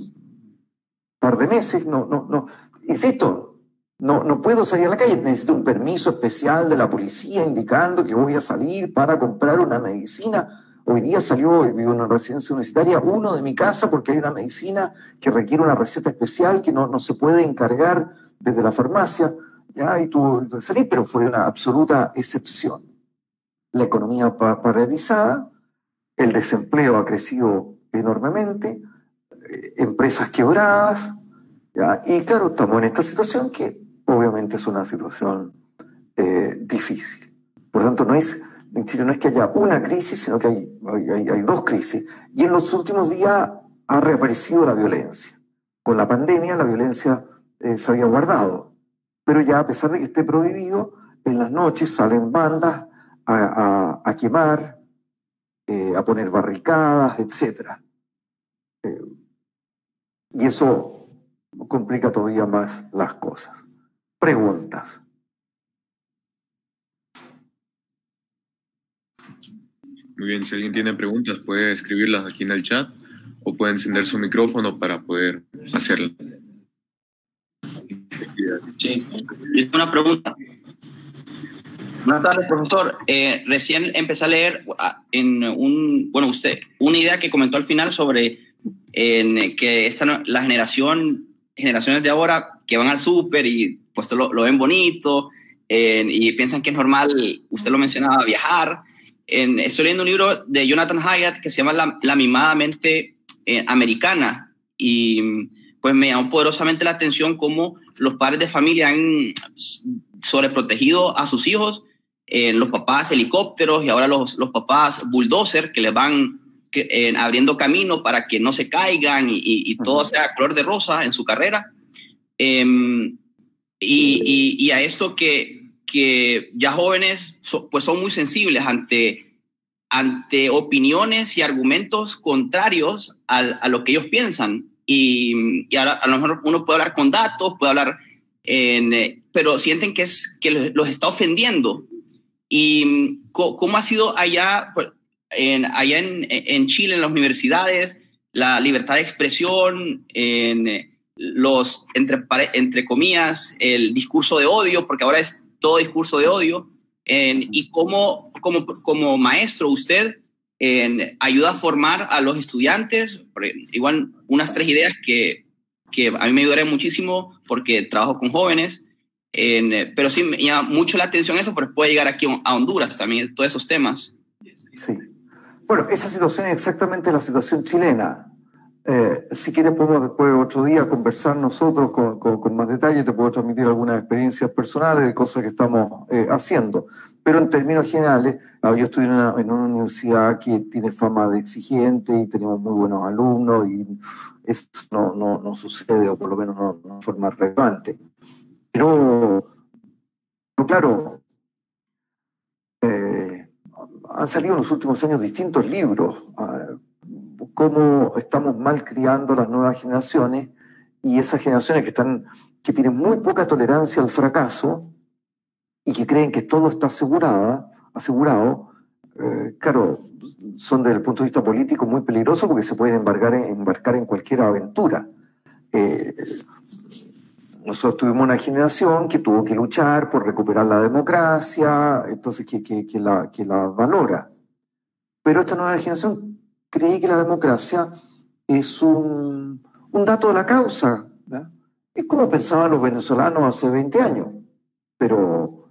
Speaker 3: par de meses. No, no, no. Insisto, no, no puedo salir a la calle. Necesito un permiso especial de la policía indicando que voy a salir para comprar una medicina Hoy día salió, en una residencia universitaria, uno de mi casa porque hay una medicina que requiere una receta especial que no, no se puede encargar desde la farmacia. Ya, y tuvo que salir, pero fue una absoluta excepción. La economía paralizada, el desempleo ha crecido enormemente, eh, empresas quebradas, ¿ya? y claro, estamos en esta situación que obviamente es una situación eh, difícil. Por lo tanto, no es en Chile no es que haya una crisis, sino que hay, hay, dos crisis. Y en los últimos días ha reaparecido la violencia. Con la pandemia la violencia eh, se había guardado, pero ya a pesar de que esté prohibido, en las noches salen bandas a, a, a quemar, eh, a poner barricadas, etc. Eh, y eso complica todavía más las cosas. Preguntas.
Speaker 1: Muy bien, si alguien tiene preguntas puede escribirlas aquí en el chat o puede encender su micrófono para poder hacerlo.
Speaker 4: Sí, una pregunta. Buenas tardes, profesor. Eh, recién empecé a leer ah, en un, bueno, usted, una idea que comentó al final sobre en, que esta, la generación, generaciones de ahora que van al súper y pues lo, lo ven bonito y piensan que es normal, usted lo mencionaba, viajar estoy leyendo un libro de Jonathan Hyatt que se llama La, la mimada mente eh, americana y pues me llamó poderosamente la atención cómo los padres de familia han sobreprotegido a sus hijos, eh, los papás helicópteros y ahora los, los papás bulldozer que les van eh, abriendo camino para que no se caigan y, y, todo sea color de rosa en su carrera. Em, y, y, a esto que que ya jóvenes pues son muy sensibles ante, ante opiniones y argumentos contrarios a, a lo que ellos piensan. Y, y, ahora a lo mejor uno puede hablar con datos, puede hablar, en, eh, pero sienten que, es, que los está ofendiendo. ¿Y cómo ha sido allá? Pues, en, allá en, en, Chile, en las universidades, la libertad de expresión, en los, entre, entre comillas, el discurso de odio, porque ahora es todo discurso de odio, y cómo, como, como maestro usted en, ayuda a formar a los estudiantes, igual unas tres ideas que, que a mí me ayudarían muchísimo porque trabajo con jóvenes, en, pero sí me llama mucho la atención eso, porque puede llegar aquí a Honduras también, todos esos temas.
Speaker 3: Sí. Bueno, esa situación es exactamente la situación chilena. Eh, si quieres podemos después otro día conversar nosotros con, más detalle, te puedo transmitir algunas experiencias personales de cosas que estamos eh, haciendo. Pero en términos generales, ah, yo estoy en una, universidad que tiene fama de exigente y tenemos muy buenos alumnos y eso no, no, no sucede, o por lo menos no, forma relevante. Pero, pero claro, eh, han salido en los últimos años distintos libros. Cómo estamos mal criando las nuevas generaciones y esas generaciones que, están, que tienen muy poca tolerancia al fracaso y que creen que todo está asegurada, asegurado, eh, claro, son desde el punto de vista político muy peligrosos porque se pueden embarcar en, embarcar en cualquier aventura. Eh, nosotros tuvimos una generación que tuvo que luchar por recuperar la democracia, entonces que, que, la, que la valora. Pero esta nueva generación creí que la democracia es un, un dato de la causa. Es como pensaban los venezolanos hace 20 años, pero,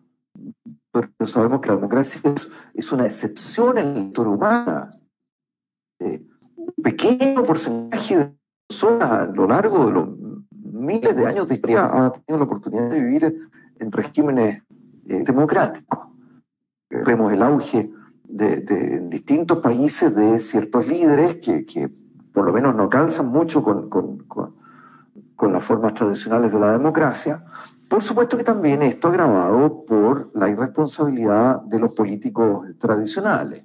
Speaker 3: sabemos que la democracia es, una excepción en la historia humana. Eh, un pequeño porcentaje de personas a lo largo de los miles de años de historia ha tenido la oportunidad de vivir en regímenes eh, democráticos. Vemos el auge de, distintos países de ciertos líderes que, que, por lo menos no calzan mucho con, con, con, las formas tradicionales de la democracia. Por supuesto que también esto agravado por la irresponsabilidad de los políticos tradicionales,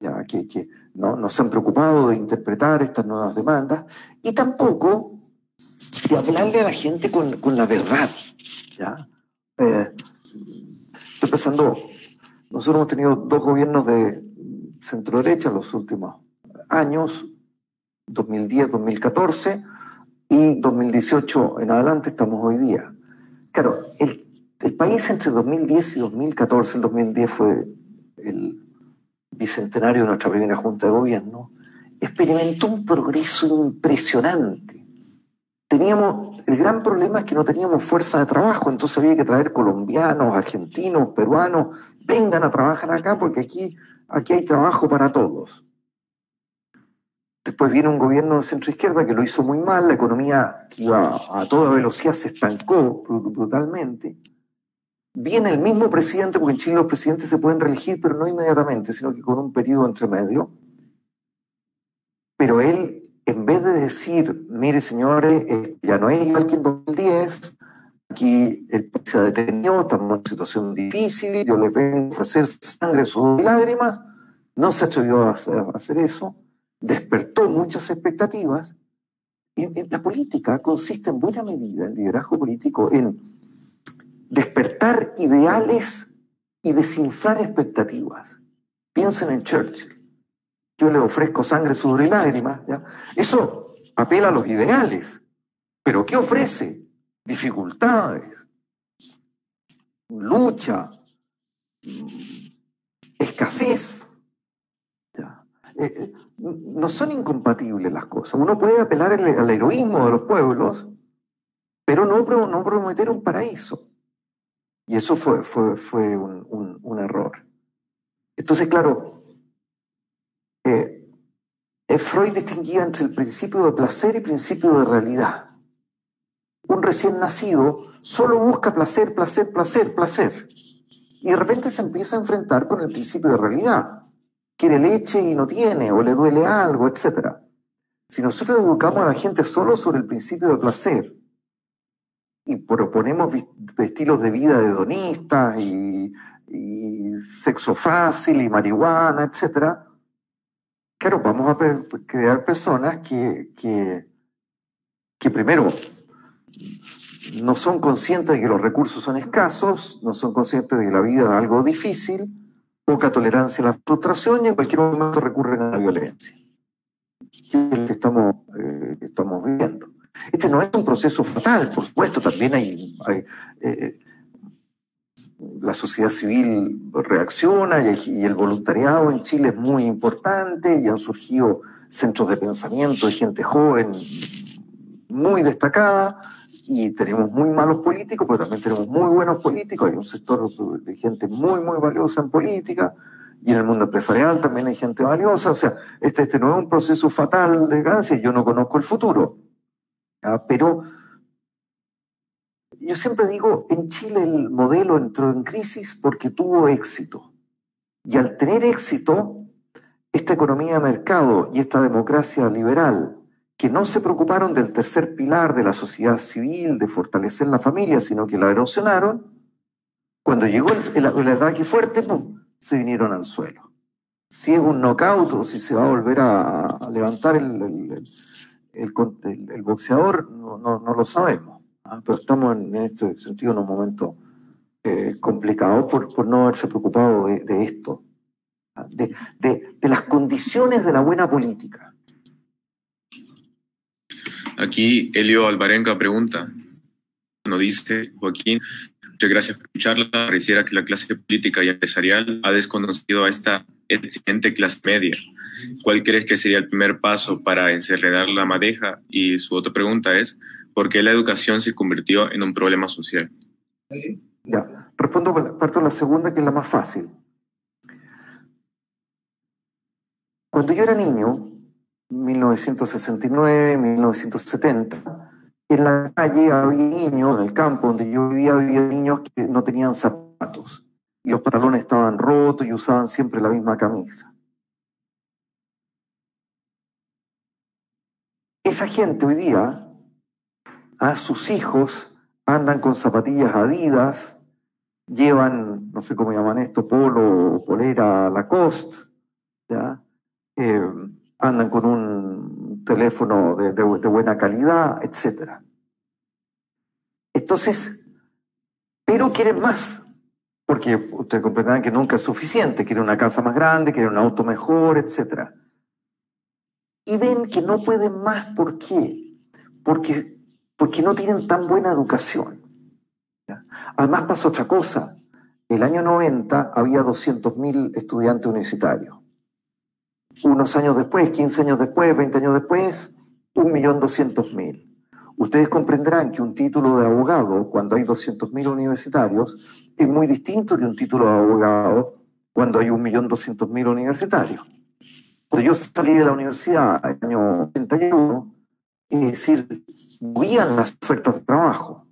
Speaker 3: ya que, que no, no, se han preocupado de interpretar estas nuevas demandas y tampoco de hablarle a la gente con, con la verdad. ¿ya? Eh, estoy pensando nosotros hemos tenido dos gobiernos de centro derecha en los últimos años, 2010-2014 y 2018 en adelante estamos hoy día. Claro, el, el, país entre 2010 y 2014, el 2010 fue el bicentenario de nuestra primera junta de gobierno, experimentó un progreso impresionante teníamos, el gran problema es que no teníamos fuerza de trabajo, entonces había que traer colombianos, argentinos, peruanos, vengan a trabajar acá porque aquí, aquí hay trabajo para todos. Después viene un gobierno de centro izquierda que lo hizo muy mal, la economía que iba a toda velocidad se estancó brutalmente. Viene el mismo presidente, porque en Chile los presidentes se pueden reelegir, pero no inmediatamente, sino que con un periodo entre medio. Pero él en vez de decir, mire señores, eh, ya no es igual que en 2010, aquí el país se ha detenido, estamos en una situación difícil, yo les vengo a ofrecer sangre, sus lágrimas, no se atrevió a hacer, eso, despertó muchas expectativas. Y, la política consiste en buena medida, el liderazgo político, en despertar ideales y desinflar expectativas. Piensen en Churchill yo le ofrezco sangre, sudor y lágrimas. Eso apela a los ideales, pero ¿qué ofrece? Dificultades, lucha, escasez. Eh, eh, no son incompatibles las cosas. Uno puede apelar al, heroísmo de los pueblos, pero no, no prometer un paraíso. Y eso fue, fue, fue un, un error. Entonces, claro, eh, Freud distinguía entre el principio de placer y principio de realidad. Un recién nacido solo busca placer, placer, placer, placer. Y de repente se empieza a enfrentar con el principio de realidad. Quiere leche y no tiene, o le duele algo, etc. Si nosotros educamos a la gente solo sobre el principio de placer y proponemos estilos de vida hedonistas y, y sexo fácil y marihuana, etcétera, claro, vamos a crear personas que, que, primero no son conscientes de que los recursos son escasos, no son conscientes de que la vida es algo difícil, poca tolerancia a la frustración y en cualquier momento recurren a la violencia. es lo que estamos, eh, estamos viviendo. Este no es un proceso fatal, por supuesto, también hay... Eh, la sociedad civil reacciona y, el voluntariado en Chile es muy importante y han surgido centros de pensamiento de gente joven muy destacada y tenemos muy malos políticos, pero también tenemos muy buenos políticos. Hay un sector de gente muy, muy valiosa en política y en el mundo empresarial también hay gente valiosa. O sea, este, este no es un proceso fatal de ganancia. Yo no conozco el futuro, pero yo siempre digo, en Chile el modelo entró en crisis porque tuvo éxito. Y al tener éxito, esta economía de mercado y esta democracia liberal que no se preocuparon del tercer pilar de la sociedad civil, de fortalecer la familia, sino que la erosionaron, cuando llegó el, ataque fuerte, se vinieron al suelo. Si es un knockout o si se va a volver a, levantar el, el, boxeador, no, no, lo sabemos. ¿Ah? Pero estamos en, este sentido en un momento eh, complicado por, por, no haberse preocupado de, de esto, ¿ah? de, de, de las condiciones de la buena política.
Speaker 1: Aquí Elio Alvarenga pregunta, nos dice Joaquín, muchas gracias por escucharla, pareciera que la clase política y empresarial ha desconocido a esta exigente clase media. ¿Cuál crees que sería el primer paso para encerrar la madeja? Y su otra pregunta es, ¿por qué la educación se convirtió en un problema social?
Speaker 3: Ya, respondo parte de la segunda, que es la más fácil. Cuando yo era niño, 1969, 1970, en la calle había niños, en el campo donde yo vivía, había niños que no tenían zapatos y los pantalones estaban rotos y usaban siempre la misma camisa. Esa gente hoy día, a sus hijos andan con zapatillas adidas, llevan, no sé cómo llaman esto, polo, polera Lacoste, ¿ya? Eh, andan con un teléfono de, buena calidad, etc. Entonces, pero quieren más, porque ustedes comprenderán que nunca es suficiente, quieren una casa más grande, quieren un auto mejor, etc. Y ven que no pueden más, ¿por qué? Porque, porque no tienen tan buena educación. Además pasa otra cosa. El año 90 había 200.000 estudiantes universitarios unos años después, 15 años después, 20 años después, 1.200.000. Ustedes comprenderán que un título de abogado, cuando hay 200.000 universitarios, es muy distinto que un título de abogado cuando hay 1.200.000 universitarios. Cuando yo salí de la universidad en el año 81, es decir, huían las ofertas de trabajo.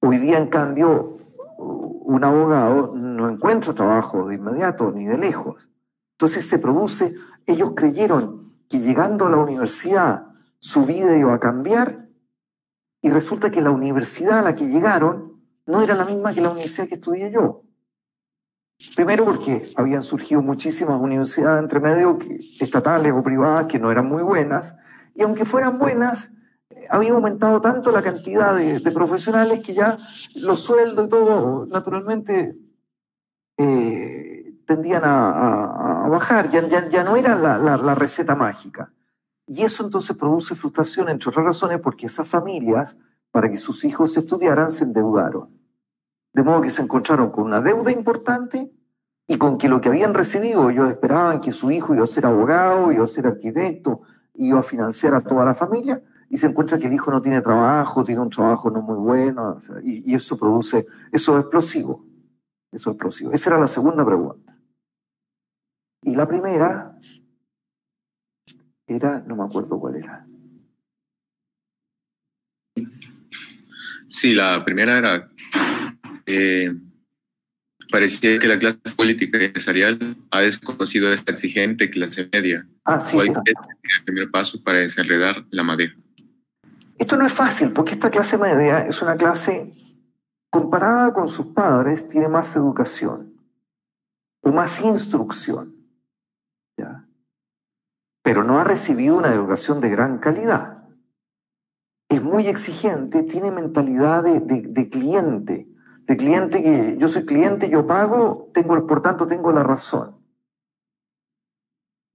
Speaker 3: Hoy día, en cambio, un abogado no encuentra trabajo de inmediato ni de lejos. Entonces se produce, ellos creyeron que llegando a la universidad su vida iba a cambiar y resulta que la universidad a la que llegaron no era la misma que la universidad que estudié yo. Primero porque habían surgido muchísimas universidades entre medio, estatales o privadas, que no eran muy buenas, y aunque fueran buenas, había aumentado tanto la cantidad de, profesionales que ya los sueldos y todo, naturalmente, eh, tendían a, bajar, ya, no era la, receta mágica. Y eso entonces produce frustración, entre otras razones, porque esas familias, para que sus hijos estudiaran, se endeudaron. De modo que se encontraron con una deuda importante y con que lo que habían recibido, ellos esperaban que su hijo iba a ser abogado, iba a ser arquitecto, iba a financiar a toda la familia, y se encuentra que el hijo no tiene trabajo, tiene un trabajo no muy bueno, y, eso produce, eso es explosivo. Eso es explosivo. Esa era la segunda pregunta. Y la primera era, no me acuerdo cuál era.
Speaker 1: Sí, la primera era, eh, parecía que la clase política y empresarial ha desconocido esta exigente clase media.
Speaker 3: Ah, sí,
Speaker 1: ¿Cuál es el primer paso para desenredar la madeja?
Speaker 3: Esto no es fácil, porque esta clase media es una clase, comparada con sus padres, tiene más educación o más instrucción pero no ha recibido una educación de gran calidad. Es muy exigente, tiene mentalidad de, cliente. De cliente que yo soy cliente, yo pago, tengo, por tanto tengo la razón.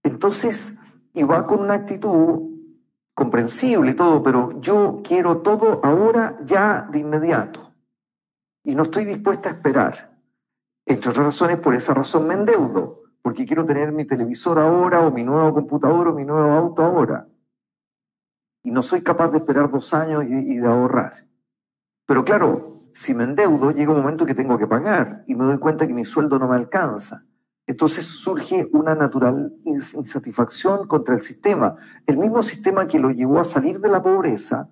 Speaker 3: Entonces, y va con una actitud comprensible y todo, pero yo quiero todo ahora, ya, de inmediato. Y no estoy dispuesta a esperar. Entre otras razones, por esa razón me endeudo, porque quiero tener mi televisor ahora, o mi nuevo computador, o mi nuevo auto ahora. Y no soy capaz de esperar dos años y, y de ahorrar. Pero claro, si me endeudo, llega un momento que tengo que pagar y me doy cuenta que mi sueldo no me alcanza. Entonces surge una natural insatisfacción contra el sistema. El mismo sistema que lo llevó a salir de la pobreza,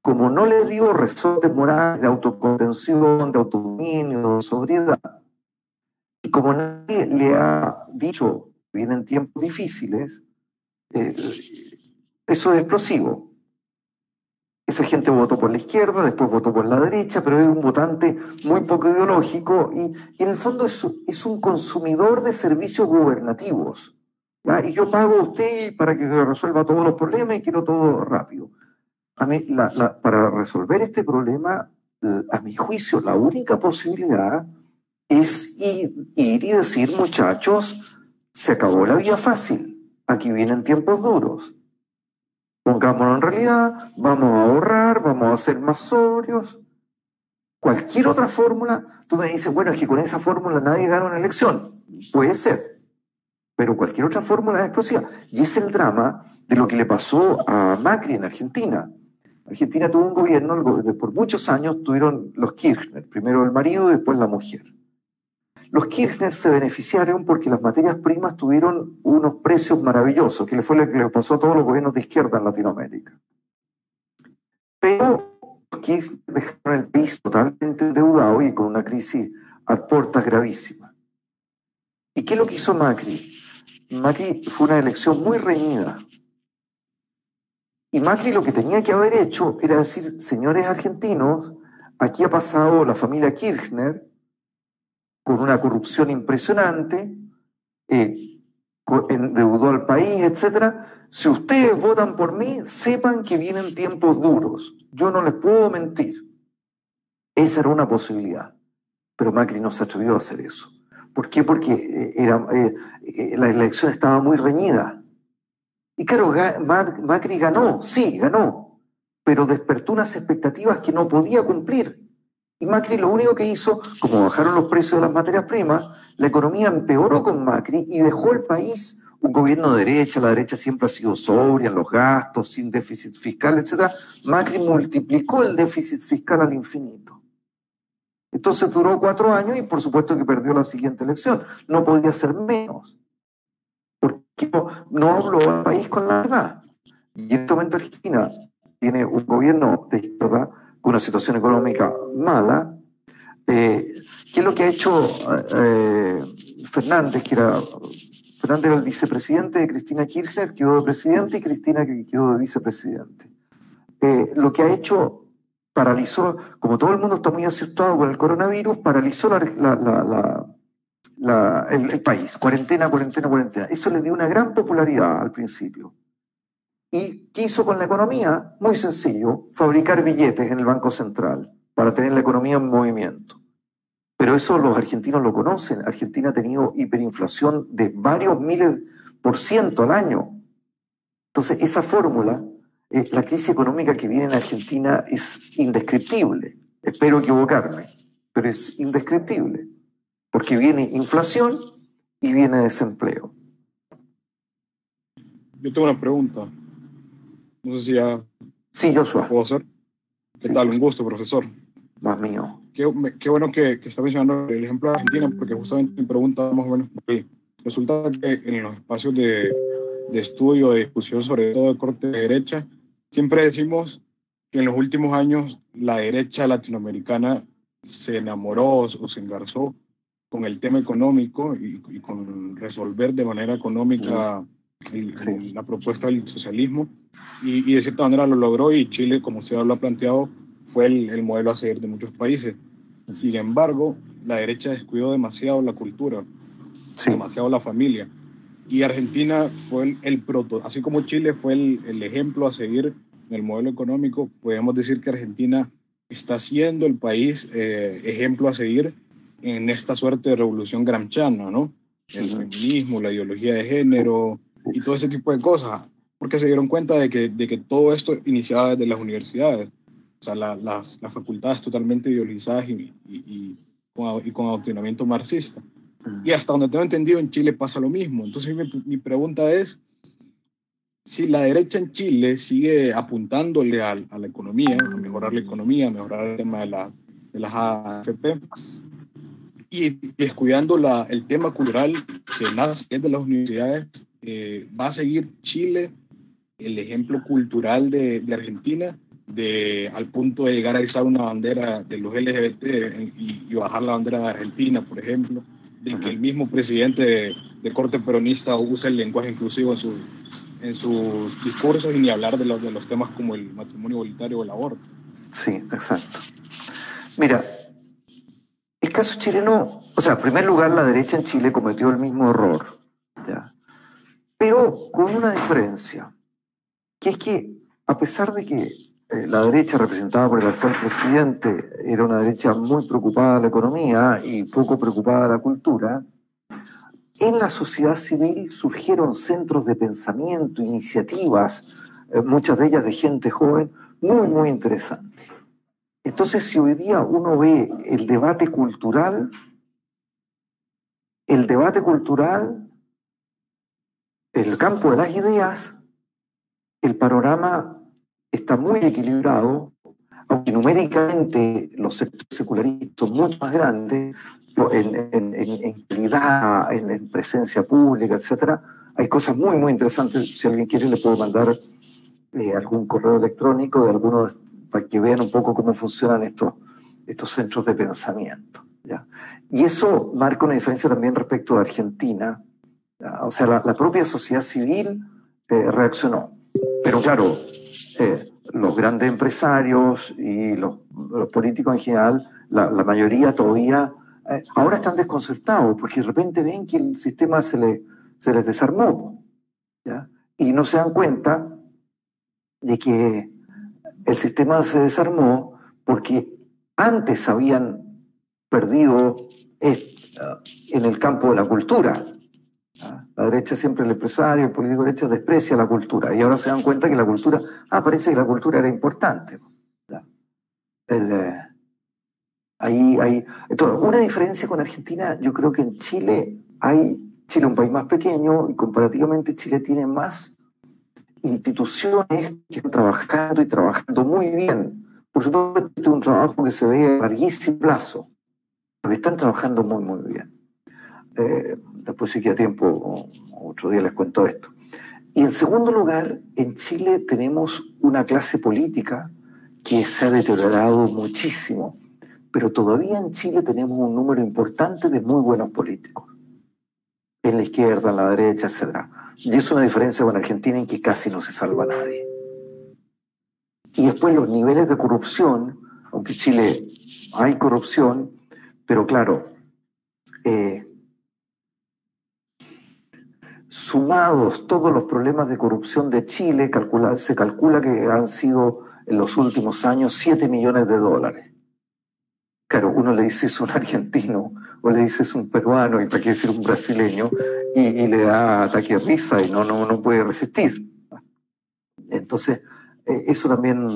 Speaker 3: como no le dio resortes morales de autocontención, de autodominio, de sobriedad, y como nadie le ha dicho vienen tiempos difíciles, eh, eso es explosivo. Esa gente votó por la izquierda, después votó por la derecha, pero es un votante muy poco ideológico y, en el fondo es, un consumidor de servicios gubernativos. Y yo pago a usted para que resuelva todos los problemas y quiero todo rápido. A mí, para resolver este problema, a mi juicio, la única posibilidad es ir, ir y decir, muchachos, se acabó la vía fácil, aquí vienen tiempos duros Pongámonos en realidad, vamos a ahorrar, vamos a ser más sobrios. Cualquier otra fórmula, tú me dices, bueno, es que con esa fórmula nadie gana una elección. Puede ser, pero cualquier otra fórmula es explosiva. Y es el drama de lo que le pasó a Macri en Argentina. Argentina tuvo un gobierno, por muchos años tuvieron los Kirchner, primero el marido y después la mujer. Los Kirchner se beneficiaron porque las materias primas tuvieron unos precios maravillosos, que fue lo que le pasó a todos los gobiernos de izquierda en Latinoamérica. Pero los Kirchner dejaron el país totalmente endeudado y con una crisis a puertas gravísima. ¿Y qué es lo que hizo Macri? Macri fue una elección muy reñida. Y Macri lo que tenía que haber hecho era decir, señores argentinos, aquí ha pasado la familia Kirchner, con una corrupción impresionante, eh, endeudó al país, etc. Si ustedes votan por mí, sepan que vienen tiempos duros. Yo no les puedo mentir. Esa era una posibilidad. Pero Macri no se atrevió a hacer eso. ¿Por qué? Porque eh, era, eh, la elección estaba muy reñida. Y claro, Macri ganó, sí, ganó, pero despertó unas expectativas que no podía cumplir. Y Macri lo único que hizo, como bajaron los precios de las materias primas, la economía empeoró con Macri y dejó el país un gobierno de derecha, la derecha siempre ha sido sobria en los gastos, sin déficit fiscal, etc. Macri multiplicó el déficit fiscal al infinito. Entonces duró cuatro años y por supuesto que perdió la siguiente elección. No podía ser menos. Porque no, habló al país con la verdad. Y en este momento Argentina tiene un gobierno de izquierda una situación económica mala, eh, ¿qué es lo que ha hecho eh, Fernández, que era, Fernández era el vicepresidente de Cristina Kirchner, quedó de presidente y Cristina quedó de vicepresidente. Eh, lo que ha hecho paralizó, como todo el mundo está muy asustado con el coronavirus, paralizó el, el, país, cuarentena, cuarentena, cuarentena. Eso le dio una gran popularidad al principio. ¿Y qué hizo con la economía? Muy sencillo, fabricar billetes en el Banco Central para tener la economía en movimiento. Pero eso los argentinos lo conocen. Argentina ha tenido hiperinflación de varios miles por ciento al año. Entonces, esa fórmula, eh, la crisis económica que viene en Argentina es indescriptible. Espero equivocarme, pero es indescriptible. Porque viene inflación y viene desempleo.
Speaker 5: Yo tengo una pregunta. No sé si ya.
Speaker 3: Sí, Joshua.
Speaker 5: ¿Puedo hacer? ¿Qué tal? Un gusto, profesor.
Speaker 3: Más mío.
Speaker 5: Qué, qué bueno que, que, está mencionando el ejemplo de Argentina, porque justamente mi pregunta más o menos Resulta que en los espacios de, de estudio, de discusión, sobre todo de corte de derecha, siempre decimos que en los últimos años la derecha latinoamericana se enamoró o se engarzó con el tema económico y, y con resolver de manera económica la propuesta del socialismo y, de cierta manera lo logró y Chile, como usted lo ha planteado, fue el, modelo a seguir de muchos países. Sin embargo, la derecha descuidó demasiado la cultura, demasiado la familia. Y Argentina fue el, proto, así como Chile fue el, ejemplo a seguir en el modelo económico, podemos decir que Argentina está siendo el país eh, ejemplo a seguir en esta suerte de revolución gramsciana, ¿no? El feminismo, la ideología de género y todo ese tipo de cosas, porque se dieron cuenta de que, de que todo esto iniciaba desde las universidades, o sea, las, las, facultades totalmente ideologizadas y, y, con, y, con, adoctrinamiento marxista. Y hasta donde tengo entendido, en Chile pasa lo mismo. Entonces mi, mi pregunta es, si la derecha en Chile sigue apuntándole a, a, la economía, a mejorar la economía, a mejorar el tema de, la, de las AFP, y, descuidando la, el tema cultural que nace de las universidades, eh, ¿va a seguir Chile el ejemplo cultural de, de, Argentina, de, al punto de llegar a izar una bandera de los LGBT y, y bajar la bandera de Argentina, por ejemplo? de que el mismo presidente de, de, corte peronista use el lenguaje inclusivo en su, en sus discursos y ni hablar de los, de los temas como el matrimonio voluntario o el aborto.
Speaker 3: Sí, exacto. Mira, el caso chileno, o sea, en primer lugar, la derecha en Chile cometió el mismo error, ¿ya? pero con una diferencia, es que a pesar de que eh, la derecha representada por el actual presidente era una derecha muy preocupada de la economía y poco preocupada de la cultura, en la sociedad civil surgieron centros de pensamiento, iniciativas, eh, muchas de ellas de gente joven, muy, muy interesantes. Entonces, si hoy día uno ve el debate cultural, el debate cultural, el campo de las ideas, el panorama está muy equilibrado, aunque numéricamente los sectores secularistas son mucho más grandes, en, en, en, calidad, en, presencia pública, etcétera, hay cosas muy, muy interesantes. Si alguien quiere, le puedo mandar eh, algún correo electrónico de algunos para que vean un poco cómo funcionan estos, estos centros de pensamiento. ¿ya? Y eso marca una diferencia también respecto de Argentina. O sea, la, propia sociedad civil eh, reaccionó. Pero claro, eh, los grandes empresarios y los, políticos en general, la, mayoría todavía eh, ahora están desconcertados porque de repente ven que el sistema se, le, se les desarmó ¿ya? y no se dan cuenta de que el sistema se desarmó porque antes habían perdido en el campo de la cultura. La derecha siempre, el empresario, el político derecho desprecia la cultura y ahora se dan cuenta que la cultura, ah, parece que la cultura era importante. El, eh, Ahí hay. Entonces, una diferencia con Argentina, yo creo que en Chile hay. Chile es un país más pequeño y comparativamente Chile tiene más instituciones que están trabajando y trabajando muy bien. Por supuesto, este es un trabajo que se ve a larguísimo plazo, pero están trabajando muy, muy bien. Eh, después, si queda tiempo, otro día les cuento esto. Y en segundo lugar, en Chile tenemos una clase política que se ha deteriorado muchísimo pero todavía en Chile tenemos un número importante de muy buenos políticos. En la izquierda, en la derecha, etc. Y es una diferencia con Argentina en que casi no se salva nadie. Y después los niveles de corrupción, aunque en Chile hay corrupción, pero claro, eh, sumados todos los problemas de corrupción de Chile, se calcula que han sido en los últimos años 7 millones de dólares. Claro, uno le dice es un [laughs] argentino o le dice es un peruano y para qué decir un brasileño y, le da ataque de risa y no, no, no puede resistir. Entonces, eh, eso también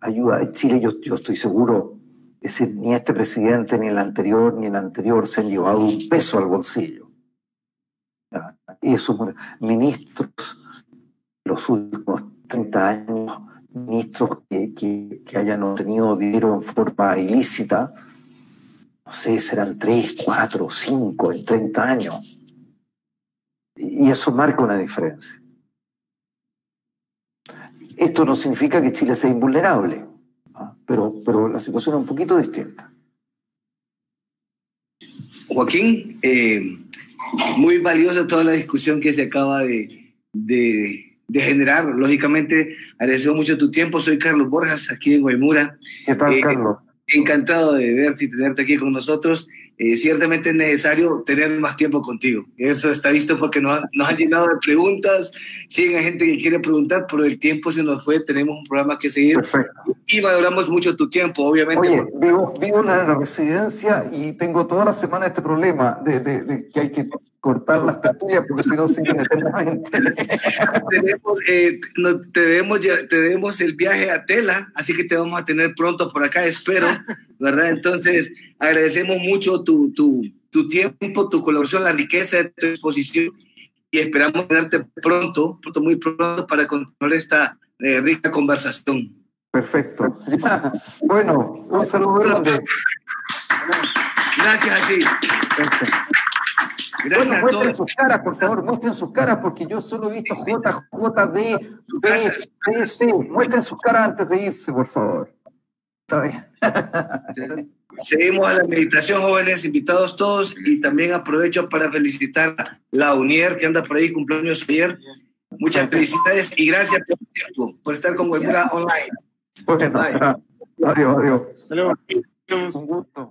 Speaker 3: ayuda. En Chile yo, yo estoy seguro, es decir, ni este presidente, ni el anterior, ni el anterior se han llevado un peso al bolsillo. Esos ministros, los últimos 30 años, ministros que, que, hayan obtenido dinero en forma ilícita, no sé, serán tres, cuatro, cinco en 30 años. Y eso marca una diferencia. Esto no significa que Chile sea invulnerable, pero, pero la situación es un poquito distinta.
Speaker 6: Joaquín, eh, muy valiosa toda la discusión que se acaba de, de, generar. Lógicamente, agradezco mucho tu tiempo. Soy Carlos Borjas, aquí en Guaymura.
Speaker 3: ¿Qué tal, eh, Carlos?
Speaker 6: encantado de verte y tenerte aquí con nosotros. Eh, ciertamente es necesario tener más tiempo contigo. Eso está visto porque nos, nos han llenado de preguntas. Siguen gente que quiere preguntar, pero el tiempo se nos fue. Tenemos un programa que seguir.
Speaker 3: Perfecto.
Speaker 6: Y valoramos mucho tu tiempo, obviamente.
Speaker 3: Oye, vivo, vivo en la residencia y tengo toda la semana este problema de, de, de que hay que cortar las tertulias porque si no siguen eternamente.
Speaker 6: tenemos, eh, no, te, debemos, te debemos el viaje a Tela, así que te vamos a tener pronto por acá, espero, ¿verdad? Entonces, agradecemos mucho tu, tu, tu tiempo, tu colaboración, la riqueza de tu exposición y esperamos tenerte pronto, pronto, muy pronto, para continuar esta eh, rica conversación.
Speaker 3: Perfecto. [laughs] Bueno, un saludo grande.
Speaker 6: Gracias a ti.
Speaker 3: Perfecto.
Speaker 6: Gracias
Speaker 3: bueno, muestren sus caras, por favor, muestren sus caras, porque yo solo he visto J, J, D, B, C, C. Muestren sus caras antes de irse, por favor. Está bien. [laughs]
Speaker 6: Seguimos a la meditación, jóvenes, invitados todos, y también aprovecho para felicitar a la UNIER, que anda por ahí, cumpleaños ayer. Muchas felicidades y gracias por el tiempo, por estar con Webura Online.
Speaker 3: Bueno,
Speaker 6: Bye. [laughs]
Speaker 3: adiós, adiós. Un gusto.